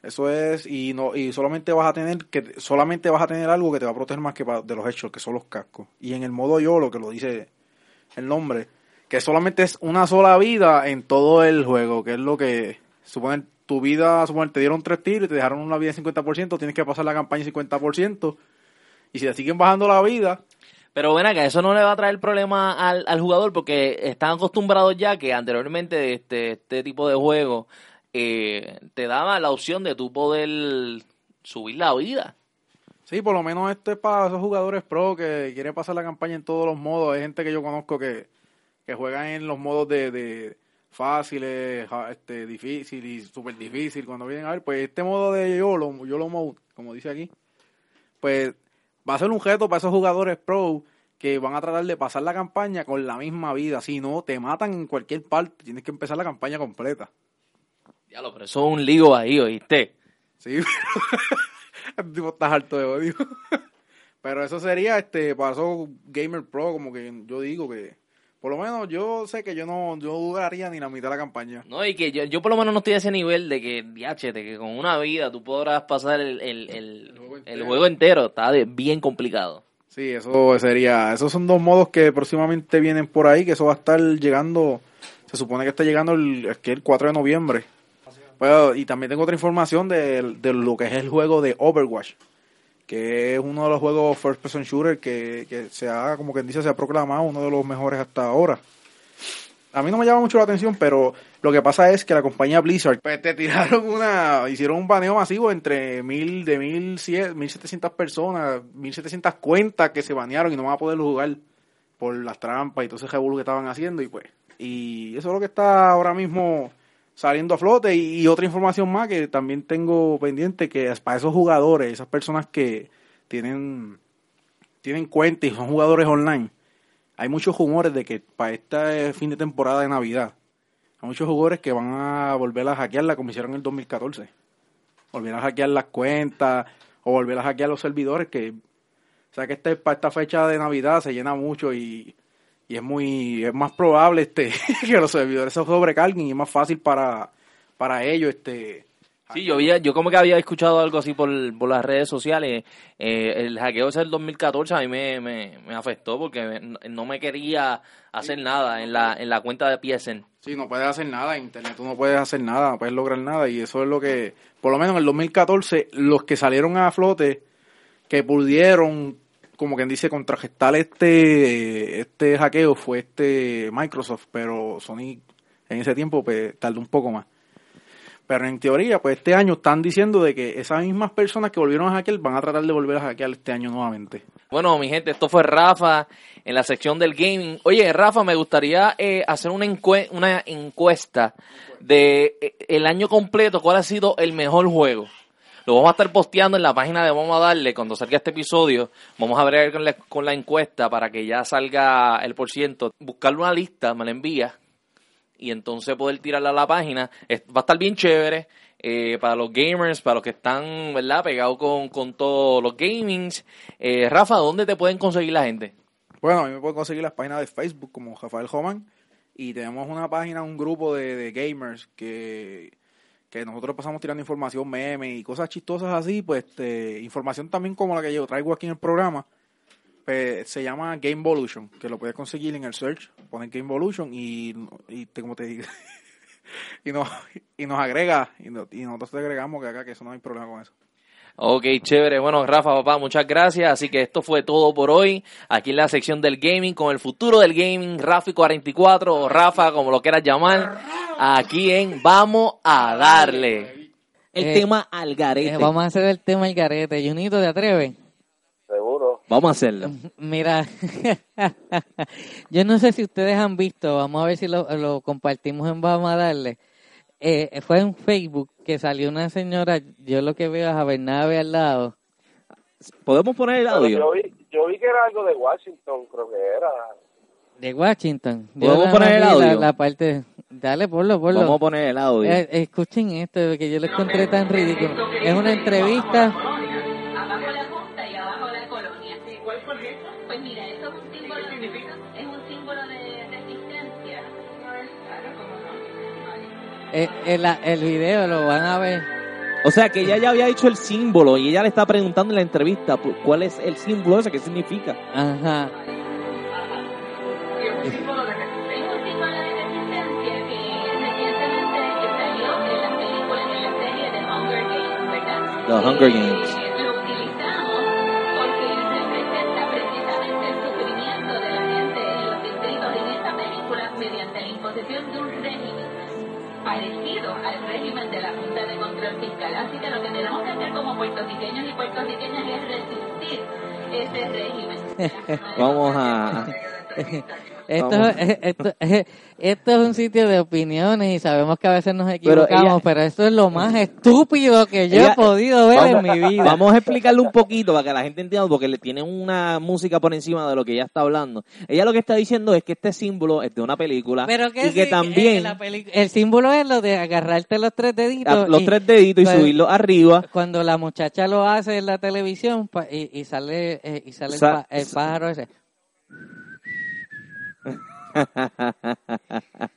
eso es y no y solamente vas a tener que solamente vas a tener algo que te va a proteger más que de los hechos, que son los cascos. Y en el modo yo lo que lo dice el nombre, que solamente es una sola vida en todo el juego, que es lo que supone tu vida, supone te dieron tres tiros y te dejaron una vida en 50%, tienes que pasar la campaña en 50%, y si te siguen bajando la vida, Pero ven acá, eso no le va a traer problema al, al jugador porque están acostumbrados ya que anteriormente este, este tipo de juego eh, te daba la opción de tú poder subir la vida. sí, por lo menos esto es para esos jugadores pro que quieren pasar la campaña en todos los modos, hay gente que yo conozco que, que juegan en los modos de, de fáciles, este, difícil y súper difícil, cuando vienen a ver, pues este modo de YOLO, YOLO Mode, como dice aquí, pues va a ser un reto para esos jugadores pro que van a tratar de pasar la campaña con la misma vida. Si no, te matan en cualquier parte. Tienes que empezar la campaña completa. Diablo, pero eso es un lío ahí, ¿oíste? Sí, el tipo está harto de odio. Pero eso sería este para esos gamer pro, como que yo digo que por lo menos yo sé que yo no yo duraría ni la mitad de la campaña. No, y que yo, yo por lo menos no estoy a ese nivel de que, diachete, que con una vida tú podrás pasar el, el, el, juego el entero. juego entero. Está de- bien complicado. Sí, eso sería, esos son dos modos que próximamente vienen por ahí, que eso va a estar llegando, se supone que está llegando el, es que el 4 de noviembre. Bueno, y también tengo otra información de, de lo que es el juego de Overwatch, que es uno de los juegos first person shooter que, que se ha, como quien dice, se ha proclamado uno de los mejores hasta ahora. A mí no me llama mucho la atención, pero lo que pasa es que la compañía Blizzard, pues te tiraron una, hicieron un baneo masivo entre mil, de mil, cien- mil setecientas personas, mil setecientas cuentas que se banearon y no van a poder jugar por las trampas y todo ese revuelo que estaban haciendo y pues, y eso es lo que está ahora mismo saliendo a flote y, otra información más que también tengo pendiente que para esos jugadores, esas personas que tienen, tienen cuenta y son jugadores online, hay muchos rumores de que para este fin de temporada de Navidad, hay muchos jugadores que van a volver a hackearla como hicieron en el 2014. Volver a hackear las cuentas o volver a hackear los servidores que, o sea que este, para esta fecha de Navidad se llena mucho y, y es muy, es más probable este que los servidores se sobrecarguen y es más fácil para, para ellos este Sí, yo había, yo como que había escuchado algo así por, por las redes sociales. Eh, el hackeo ese del 2014 a mí me, me, me afectó porque me- no me quería hacer nada en la, en la cuenta de PSN. Sí, no puedes hacer nada en internet, tú no puedes hacer nada, no puedes lograr nada y eso es lo que, por lo menos en el 2014, los que salieron a flote, que pudieron, como quien dice, contragestar este, este hackeo fue este Microsoft, pero Sony en ese tiempo pues, tardó un poco más. Pero en teoría, pues este año están diciendo de que esas mismas personas que volvieron a hackear van a tratar de volver a hackear este año nuevamente. Bueno, mi gente, esto fue Rafa en la sección del gaming. Oye, Rafa, me gustaría eh, hacer una, encue- una encuesta de eh, el año completo, cuál ha sido el mejor juego. Lo vamos a estar posteando en la página de Vamos a Darle cuando salga este episodio. Vamos a ver con la, con la encuesta para que ya salga el por ciento. Una lista, me la envía y entonces poder tirarla a la página. Va a estar bien chévere eh, para los gamers, para los que están, ¿verdad?, pegados con, con todos los gamings. Eh, Rafa, ¿dónde te pueden conseguir la gente? Bueno, a mí me pueden conseguir las páginas de Facebook como Rafael Joman y tenemos una página, un grupo de, de gamers que, que nosotros pasamos tirando información, memes y cosas chistosas así, pues este, información también como la que yo traigo aquí en el programa. Pues, se llama Game Evolution, que lo puedes conseguir en el search, ponen Game Evolution y, y te- como te digo, y nos, y nos agrega, y, no- y nosotros te agregamos que acá que eso no hay problema con eso. Ok, chévere. Bueno, Rafa, papá, muchas gracias. Así que esto fue todo por hoy. Aquí en la sección del gaming, con el futuro del gaming, Rafi 44 o Rafa, como lo quieras llamar. Aquí en Vamos a Darle. El Eh, tema al garete. Eh, vamos a hacer el tema el garete. Junito, ¿te atreves? Seguro. Vamos a hacerlo. Mira, yo no sé si ustedes han visto, vamos a ver si lo, lo compartimos en Vamos a darle. Eh, fue en Facebook que salió una señora, yo lo que veo es a Bernabe al lado. ¿Podemos poner el audio? yo, vi, yo vi que era algo de Washington, creo que era. De Washington. Yo ¿Podemos poner el la- audio? La, parte. Dale, ponlo, ponlo. Vamos a poner el audio. Eh, escuchen esto, que yo lo encontré tan ridículo. Es una entrevista. No. Eh, el, el video lo van a ver. O sea, que ella ya había hecho el símbolo y ella le está preguntando en la entrevista pues, cuál es el símbolo ese, qué significa. Ajá. Es un símbolo al régimen de la Junta de Control Fiscal. Así que lo que tenemos que hacer como puertorriqueños y puertorriqueñas es resistir ese régimen. Vamos a... Esto, Vamos. es- esto, es- esto es un sitio de opiniones y sabemos que a veces nos equivocamos, pero, ella- esto es lo más estúpido que yo Ella- he podido ver vamos, en mi vida. Vamos a explicarle un poquito para que la gente entienda, porque le tiene una música por encima de lo que ella está hablando. Ella lo que está diciendo es que este símbolo es de una película Pero que y que sí, también eh, el símbolo es lo de agarrarte los tres deditos. a- los y- tres deditos y pues, subirlo arriba. Cuando la muchacha lo hace en la televisión pa- y, y sale eh, y sale el, pájaro ese.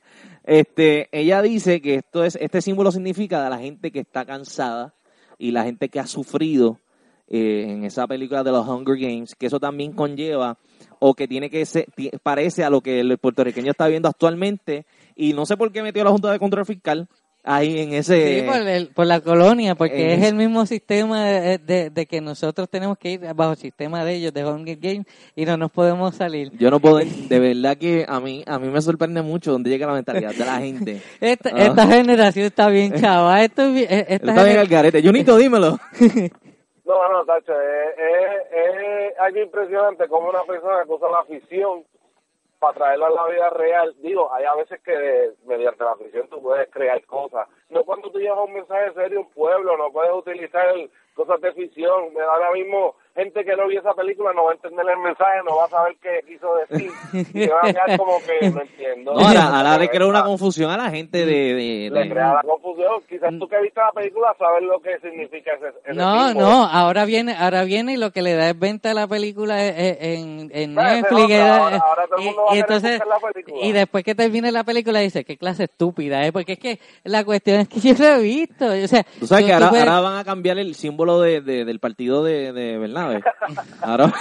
este, ella dice que esto es, este símbolo significa de la gente que está cansada y la gente que ha sufrido eh, en esa película de los Hunger Games, que eso también conlleva o que tiene que ser, parece a lo que el puertorriqueño está viendo actualmente y no sé por qué metió la Junta de Control Fiscal ahí en ese... Sí, por, el- por la colonia, porque es ese- el mismo sistema de, de- de que nosotros tenemos que ir bajo el sistema de ellos, de Hunger Games, y no nos podemos salir. Yo no puedo, de verdad que a mí, a mí me sorprende mucho dónde llega la mentalidad de la gente. Esta, Ah. esta generación está bien chava. Esto, eh, esta Está bien al garete. Junito, dímelo. No, no, Tacho, es, es, es algo impresionante como una persona que usa la ficción para traerlo a la vida real. Digo, hay a veces que mediante la ficción tú puedes crear cosas. No cuando tú llevas un mensaje serio a un pueblo, no puedes utilizar cosas de ficción. Ahora mismo, gente que no vio esa película no va a entender el mensaje, no va a saber qué quiso decir. Y se va a quedar como que no entiendo. No, ahora, ahora le creo una confusión a la gente de... de- Le de- crea la confusión. Quizás tú que viste la película sabes lo que significa ese, ese No, no, ahora viene, ahora viene y lo que le da es venta a la película en, en Pues, Netflix. otra, ahora- ahora todo el y- mundo va a y entonces, la película. y después que termine la película dice, qué clase estúpida, ¿eh? Porque es que la cuestión es que yo lo he visto. O sea, Tú sabes tú- que tú ahora, puedes- ahora van a cambiar el símbolo de, de- del partido de, de Ahora,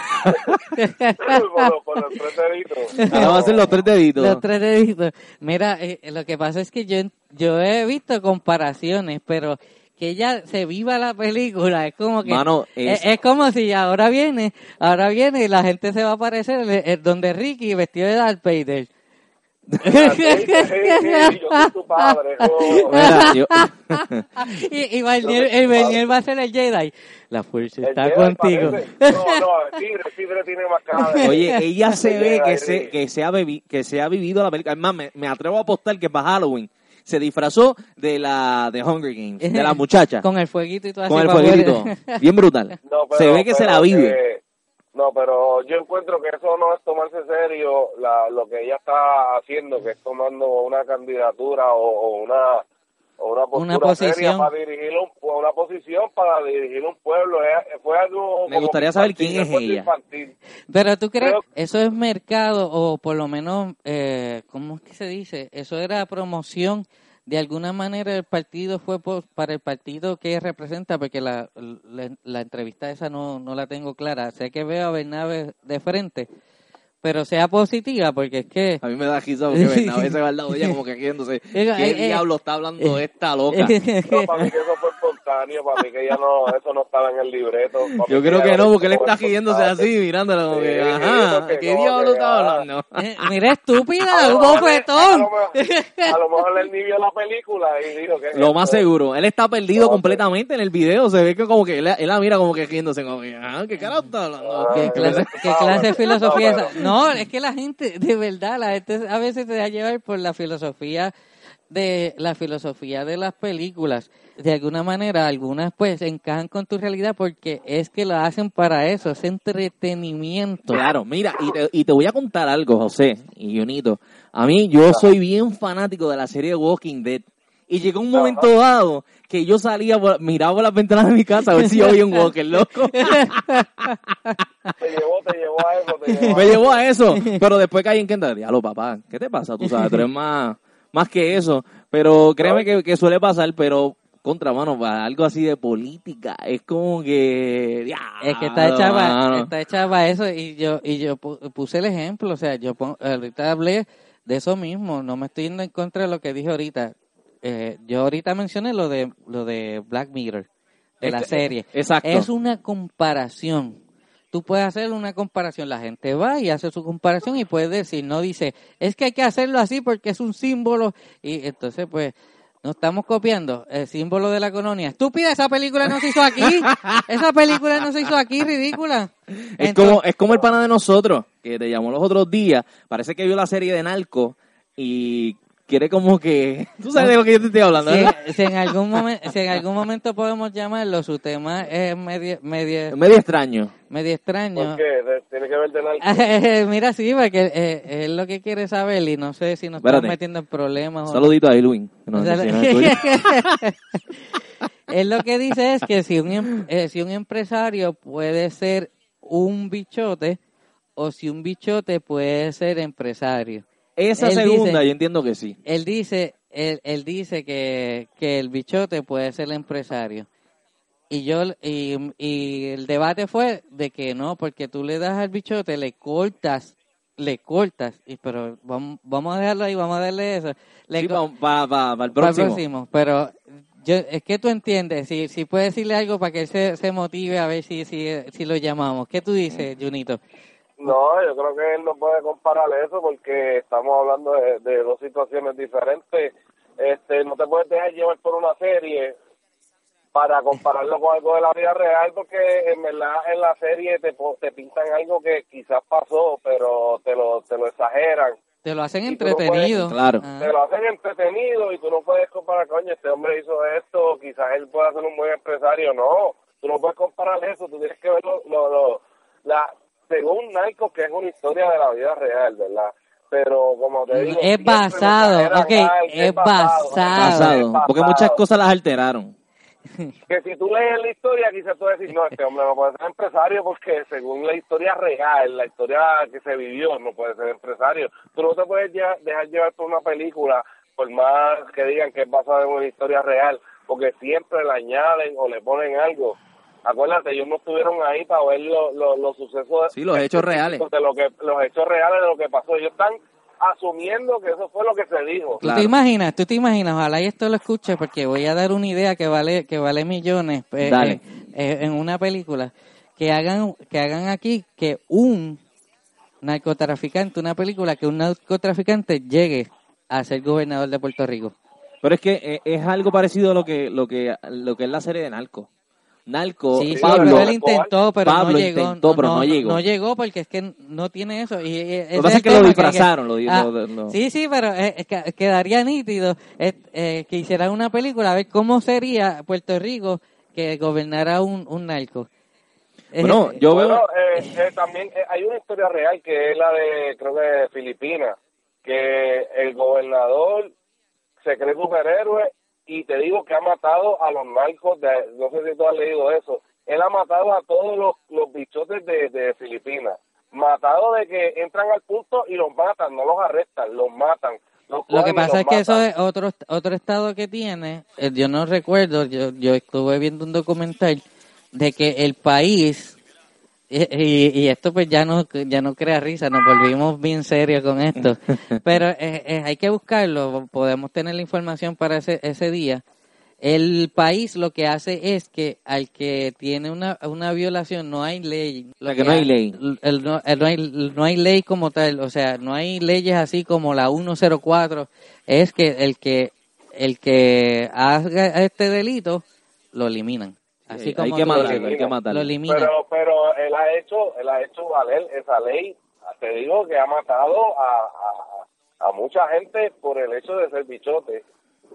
por, por los tres deditos. ahora va a ser los tres deditos. Los tres deditos. Mira, eh, lo que pasa es que yo, yo he visto comparaciones, pero que ella se viva la película, es como que... Mano, es, es- es como si ahora viene, ahora viene y la gente se va a aparecer el, el donde Ricky vestido de Darth Vader. Yo soy tu padre. oh. Mira, yo- y y Barnier, el Barnier va a ser el Jedi. La fuerza está Jedi contigo. parece- No, no, el tigre, tigre tiene más cara. Oye, ella se ve que Jedi, se, sí. que, se ha bebi- que se ha vivido la película. Es más, me, me atrevo a apostar que para Halloween se disfrazó de la de Hunger Games, de la muchacha, Con el fueguito y todo así. con el fueguito. Bien brutal. No, pero- se ve que se pero la vive. que- no, pero yo encuentro que eso no es tomarse serio la, lo que ella está haciendo, que es tomando una candidatura o, o una o una postura Una posición. seria para dirigir un, una posición para dirigir un pueblo. Fue algo Me gustaría saber quién es ella. infantil. Pero tú crees, Creo- eso es mercado o por lo menos, eh, ¿cómo es que se dice? Eso era promoción. De alguna manera el partido fue por- para el partido que representa, porque la, la, la entrevista esa no, no la tengo clara. Sé que veo a Bernabe de frente, pero sea positiva, porque es que... A mí me da risa porque Bernabe se va al lado de ella como que. Digo, ¿Qué eh, eh, diablo está hablando esta loca? No, para mí que eso fue espontáneo, para mí que ya no, eso no estaba en el libreto. Yo creo ya que no, porque él está riéndose así, mirándola como que, Sí, ajá, porque ¿qué no, diablo que, estaba ah, hablando? Eh, mira, estúpida, A lo un bofetón. lo, mejor, a lo mejor él ni vio la película y dijo que... Lo más seguro, él está perdido No, completamente en el video, se ve que como que él, él la mira como que riéndose, como que, ajá, ¿qué carajo está hablando? Ah, ¿Qué clase, qué clase de filosofía No, es esa? No, es que la gente, de verdad, la gente a veces se da a llevar por la filosofía de la filosofía de las películas. De alguna manera, algunas pues encajan con tu realidad porque es que lo hacen para eso, es entretenimiento. Claro, mira, y te, y te voy a contar algo, José y Junito. A mí, yo soy bien fanático de la serie Walking Dead. Y llegó un momento dado que yo salía, por- miraba por las ventanas de mi casa a ver si yo veía un Walker, loco. Te llevó, te llevó a eso, te llevó a Me eso. llevó a eso. Pero después caí en cuenta, diablo, papá, ¿qué te pasa? Tú sabes, tú eres más, más que eso. Pero créeme que, que suele pasar, pero contra, mano, para algo así de política, es como que... Es que está hecha para, está hecha para eso y yo y yo pu- puse el ejemplo, o sea, yo pon- ahorita hablé de eso mismo, no me estoy yendo en contra de lo que dije ahorita. Eh, yo ahorita mencioné lo de lo de Black Mirror, de la serie. exacto. Es una comparación. Tú puedes hacer una comparación, la gente va y hace su comparación y puede decir, no dice, es que hay que hacerlo así porque es un símbolo y entonces pues nos estamos copiando el símbolo de la colonia. Estúpida, esa película no se hizo aquí. Esa película no se hizo aquí, ridícula. Es como, es como el pana de nosotros, que te llamó los otros días, parece que vio la serie de Narco y quiere como que... Tú sabes de lo que yo te estoy hablando, si, ¿verdad? si en algún momento, si en algún momento podemos llamarlo, su tema es medio, medio, medio extraño. Medio extraño. ¿Por qué? Tiene que ver de. Mira, sí, porque eh, es lo que quiere saber y no sé si nos Espérate. estamos metiendo en problemas. o- Saludito a O sea, enseñó el tuyo. Él lo que dice es que si un, em- eh, si un empresario puede ser un bichote o si un bichote puede ser empresario. Esa Él segunda, dice- yo entiendo que sí. Él dice, él, él dice que, que el bichote puede ser el empresario. Y yo y, y el debate fue de que no, porque tú le das al bichote, le cortas, le cortas, y pero vamos, vamos a dejarlo ahí, vamos a darle eso. Le Sí, para el para el próximo. próximo, pero yo, es que tú entiendes, si, si puedes decirle algo para que él se, se motive a ver si, si, si lo llamamos. ¿Qué tú dices, Junito? No, yo creo que él no puede comparar eso porque estamos hablando de, de dos situaciones diferentes. Este, no te puedes dejar llevar por una serie para compararlo con algo de la vida real porque en verdad en la serie te, te pintan algo que quizás pasó, pero te lo, te lo exageran. Te lo hacen no puedes- entretenido. Claro. Ah. Te lo hacen entretenido y tú no puedes comparar, coño, este hombre hizo esto, quizás él pueda ser un buen empresario. No, tú no puedes comparar eso, tú tienes que ver lo, lo, lo- la, según Narcos, que es una historia de la vida real, ¿verdad? Pero como te digo... Es basado, ok, es basado. Pasado. es Porque basado. muchas cosas las alteraron. Que si tú lees la historia, quizás tú decís, no, este hombre no puede ser empresario porque según la historia real, la historia que se vivió, no puede ser empresario. Tú no te puedes lle- dejar llevar por una película, por más que digan que es basada en una historia real, porque siempre le añaden o le ponen algo. Acuérdate, ellos no estuvieron ahí para ver lo- lo- los sucesos. Sí, los hechos reales. De lo que, los hechos reales de lo que pasó. Ellos están asumiendo que eso fue lo que se dijo. ¿Tú te imaginas? ¿Tú te imaginas? Ojalá y esto lo escuche porque voy a dar una idea que vale que vale millones eh, Dale. eh, eh, en una película que hagan que hagan aquí que un narcotraficante, una película que un narcotraficante llegue a ser gobernador de Puerto Rico. Pero es que eh, es algo parecido a lo que, lo que, lo que es la serie de Narco. Narco, Sí, Pablo, él intentó, pero Pablo no llegó. intentó, pero no llegó. No llegó porque es que no tiene eso. Y, Lo que pasa es que lo disfrazaron, lo ah, lo- lo- Sí, sí, pero eh, eh, que- quedaría nítido eh, eh, que hicieran una película a ver cómo sería Puerto Rico que gobernara un, un narco. Eh, Bueno, yo Bueno, veo... eh, eh, también eh, hay una historia real que es la de, creo que de Filipinas, que el gobernador se cree superhéroe y te digo que ha matado a los narcos, de, no sé si tú has leído eso, él ha matado a todos los, los bichotes de, de Filipinas, matado de que entran al punto y los matan, no los arrestan, los matan. los Lo que pasa es que eso es otro otro estado que tiene, eh, yo no recuerdo, yo, yo estuve viendo un documental de que el país y, y- y esto pues ya no ya no crea risa, nos volvimos bien serios con esto, pero eh, eh, hay que buscarlo, podemos tener la información para ese ese día. El país lo que hace es que al que tiene una, una violación no hay ley. O sea, que no hay ley. el- no, el- no hay, no hay ley como tal, o sea, no hay leyes así como la 104. Es que el que el que haga este delito lo eliminan. Así hay como que tú matarlo, hay que matarlo. Lo. Pero, pero él ha hecho, él ha hecho valer esa ley. Te digo que ha matado a, a, a mucha gente por el hecho de ser bichote.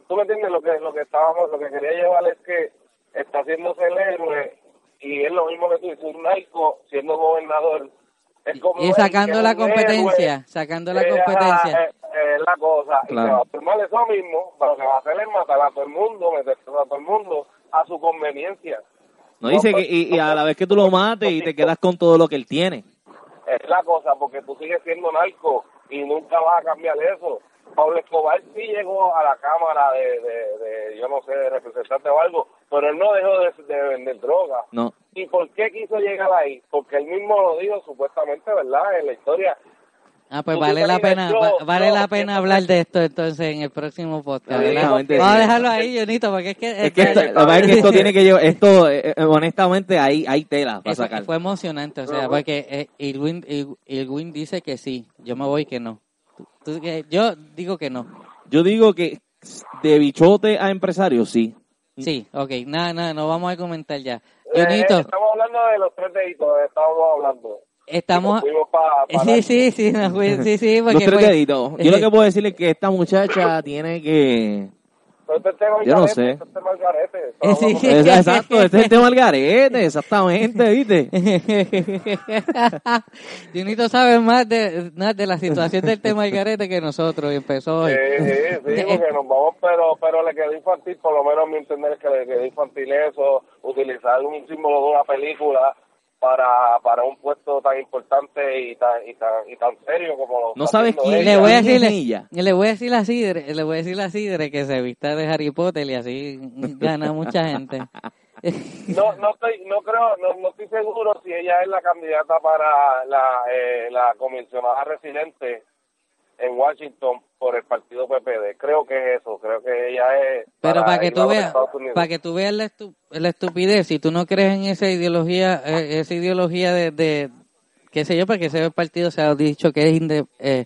tú me entiendes lo que lo que estábamos lo que quería llevar es que está haciéndose el héroe y es lo mismo que tú dices un narco siendo gobernador es como Y sacando que la es competencia, héroe, sacando la eh, competencia. ajá, eh, es la cosa y se va a firmar eso mismo pero lo que va a hacer es matar a todo el mundo meter a todo el mundo a su conveniencia No dice que y, y a la vez que tú lo mates y te quedas con todo lo que él tiene. es la cosa, porque tú sigues siendo narco y nunca vas a cambiar eso. Pablo Escobar sí llegó a la Cámara de, de, de, yo no sé, de representante o algo, pero él no dejó de, de vender droga. No. ¿Y por qué quiso llegar ahí? Porque él mismo lo dijo, supuestamente, ¿verdad? En la historia. Ah, pues vale la pena, yo- va- vale la pena hablar de esto entonces en el próximo podcast. Vamos a dejarlo ahí, Jonito, porque es que, Es que esto, lo que pasa es que esto tiene que llevar, esto, eh, eh, honestamente, hay, hay tela para Eso sacar. fue emocionante, o sea, porque eh, Irwin, Ir- Irwin dice que sí, yo me voy que no. Tú- que- yo digo que no. Yo digo que de bichote a empresario, sí. Sí, ok, nada, nada, no vamos a comentar ya. Eh, Jonito, estamos hablando de los tres deditos, estábamos hablando. Estamos... Nos fuimos pa- pa- Sí, sí, sí, nos sí, sí, Los porque tres fue- deditos. Yo lo que puedo decirle es que esta muchacha tiene que... Este Yo no sé. este sí. Es- Exacto, este es el tema del garete, exactamente, ¿viste? Junito sabe más de, más de la situación del tema del garete que nosotros y empezó hoy. Sí, sí, sí, porque nos vamos, pero, pero le quedó infantil, por lo menos mi entender es que le quedó infantil eso, utilizar un símbolo de una película para, para un puesto tan importante y tan, y tan, y tan serio como lo No sabes quién le voy a le voy a decir a Sidre, le voy a decir a Sidre que se vista de Harry Potter y así gana mucha gente. No, no estoy, no creo, no, no estoy seguro si ella es la candidata para la, eh, la comisionada residente en Washington por el partido PPD. Creo que es eso, creo que ella es. Pero para que tú veas, para que tú veas la, estu- la estupidez, si tú no crees en esa ideología, eh, esa ideología de, de, qué sé yo, porque ese partido se ha dicho que es inde- eh,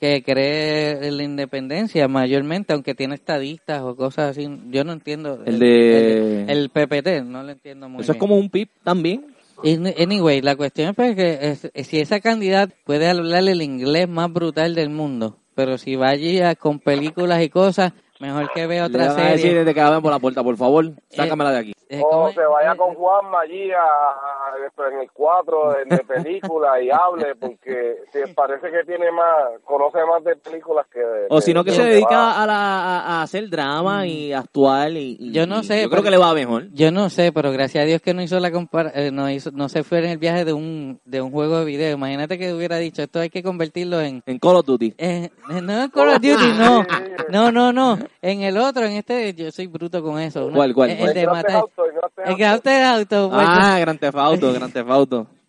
que cree en la independencia mayormente, aunque tiene estadistas o cosas así, yo no entiendo. El de- el, el PPT, no lo entiendo muy Eso es como un pip también. Any- Anyway, la cuestión es que es- si esa candidata puede hablar el inglés más brutal del mundo, pero si va allí a- con películas y cosas, mejor que vea Le otra van a decir serie. desde que la ven por la puerta, por favor, sácamela de aquí. Eh, O ¿cómo es? se vaya con Juanma allí a, a- en el 4 de, de película y hable, porque sí, parece que tiene más, conoce más de películas que de. O si no, que de se dedica va. a, la, a, hacer drama y actuar. Y, y- Mm. Yo no sé, Yo creo que le va mejor. Yo no sé, pero gracias a Dios que no hizo la compara eh, no hizo, no se fue en el viaje de un de un juego de video. Imagínate que hubiera dicho esto hay que convertirlo en En Call of Duty. eh, no en Call of Duty, no, no, no, no, en el otro, en este yo soy bruto con eso. Una- ¿Cuál, cuál, El, cuál? de El Grand Theft Auto, el Grand Theft Auto. Grand Theft Auto, pues, Ah.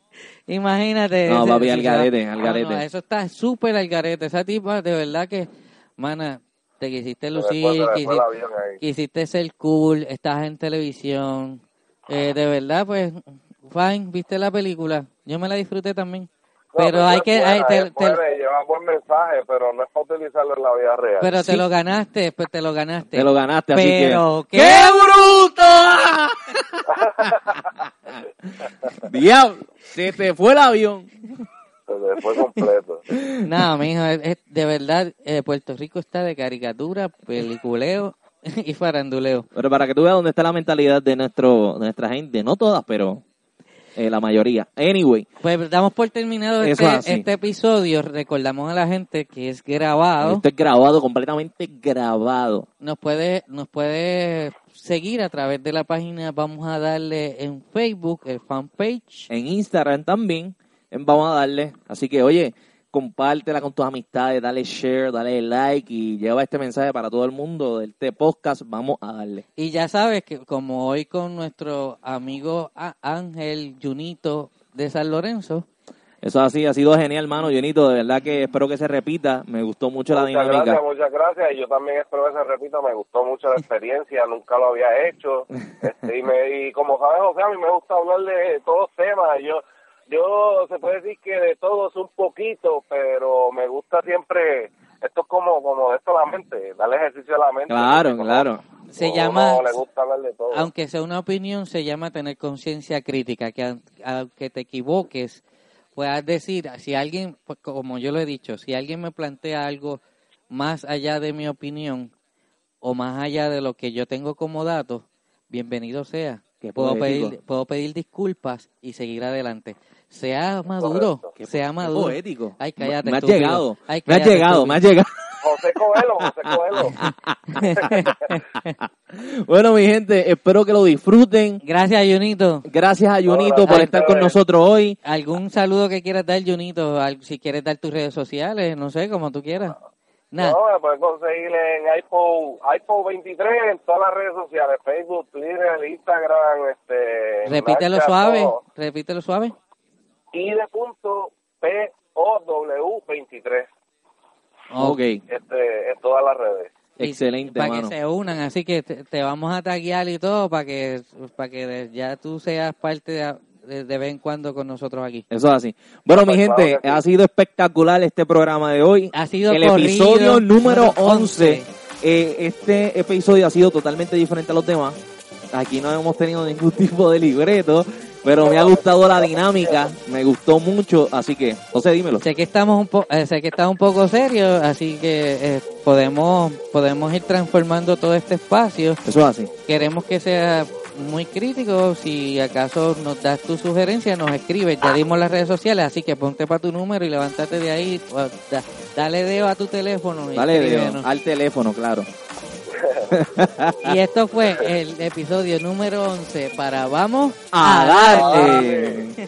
Imagínate. No, ese- papi, al ese- ah, garete, al no, garete. no, eso está súper al garete. Esa tipa, de verdad que, mana, te quisiste lucir, quisiste, quisiste ser cool, estás en televisión. Eh, de verdad, pues, fine, viste la película. Yo me la disfruté también. No, pero pues, hay que, buena, hay- te- te- lleva buen mensaje, pero no es para utilizarlo en la vida real. pero te lo ganaste, pues te lo ganaste. Te lo ganaste, así Pero, que... ¡qué bruto! Diablo, se te fue el avión. Se le fue completo. No, mijo, es, es- de verdad, eh, Puerto Rico está de caricatura, peliculeo y faranduleo. Pero para que tú veas dónde está la mentalidad de nuestro de nuestra gente, no todas, pero eh, la mayoría. Anyway, Pues damos por terminado este, es este episodio. Recordamos a la gente que es grabado. esto es grabado, completamente grabado. Nos puede, nos puede seguir a través de la página. Vamos a darle en Facebook, el fanpage. En Instagram también vamos a darle. Así que, oye, compártela con tus amistades, dale share, dale like y lleva este mensaje para todo el mundo del este podcast. Vamos a darle. Y ya sabes que como hoy con nuestro amigo Ángel Junito de San Lorenzo, Eso así, ha sido genial, hermano. Jonito, de verdad que espero que se repita. Me gustó mucho la Muchas dinámica. gracias, muchas gracias. Y yo también espero que se repita. Me gustó mucho la experiencia, nunca lo había hecho. Este, y, me, y como sabes, José, a mí me gusta hablar de todos temas. Yo, yo se puede decir que de todos un poquito, pero me gusta siempre. Esto es como, como esto a la mente, darle ejercicio a la mente. Claro, Como- claro. se llama, uno le gusta hablar de todo. aunque sea una opinión, se llama tener conciencia crítica, que aun- aunque te equivoques, puedas decir, si alguien, pues, como yo lo he dicho, si alguien me plantea algo más allá de mi opinión, o más allá de lo que yo tengo como datos, bienvenido sea. Qué Puedo poético. pedir, puedo pedir disculpas y seguir adelante. Sea maduro, Correcto. sea Qué maduro. poético. Ay, cállate, me has llegado, Ay, me has llegado, me has llegado. José Coelho, José Coelho. Bueno, mi gente, espero que lo disfruten. Gracias, Junito. Gracias a Junito Hola, por estar con nosotros hoy. ¿Algún saludo que quieras dar, Junito? Si quieres dar tus redes sociales, no sé, como tú quieras. Nada. No, me pueden conseguir en iPhone, iPhone 23 en todas las redes sociales, Facebook, Twitter, Instagram, este... Repítelo Snapchat, suave, todo. repítelo suave. Y de punto P-O-W-23, Ok, este, en todas las redes. Excelente, Para que se unan, así que te, te vamos a taguear y todo para que para que ya tú seas parte de, de, de vez en cuando con nosotros aquí. Eso es así. Bueno, mi Pues, gente, ha sido espectacular este programa de hoy. Ha sido el corrido, episodio número número 11. Eh, este episodio ha sido totalmente diferente a los demás. Aquí no hemos tenido ningún tipo de libreto, pero me ha gustado la dinámica, me gustó mucho, así que, José, dímelo. Sé que estamos un po eh, sé que está un poco serio, así que eh, podemos podemos ir transformando todo este espacio. Eso es así. Queremos que sea muy crítico. Si acaso nos das tu sugerencia, nos escribes. Ya dimos las redes sociales, así que ponte para tu número y levántate de ahí. da- dale dedo a tu teléfono. Y Dale dedo, al teléfono, claro. Y esto fue el episodio número 11 para Vamos A darle.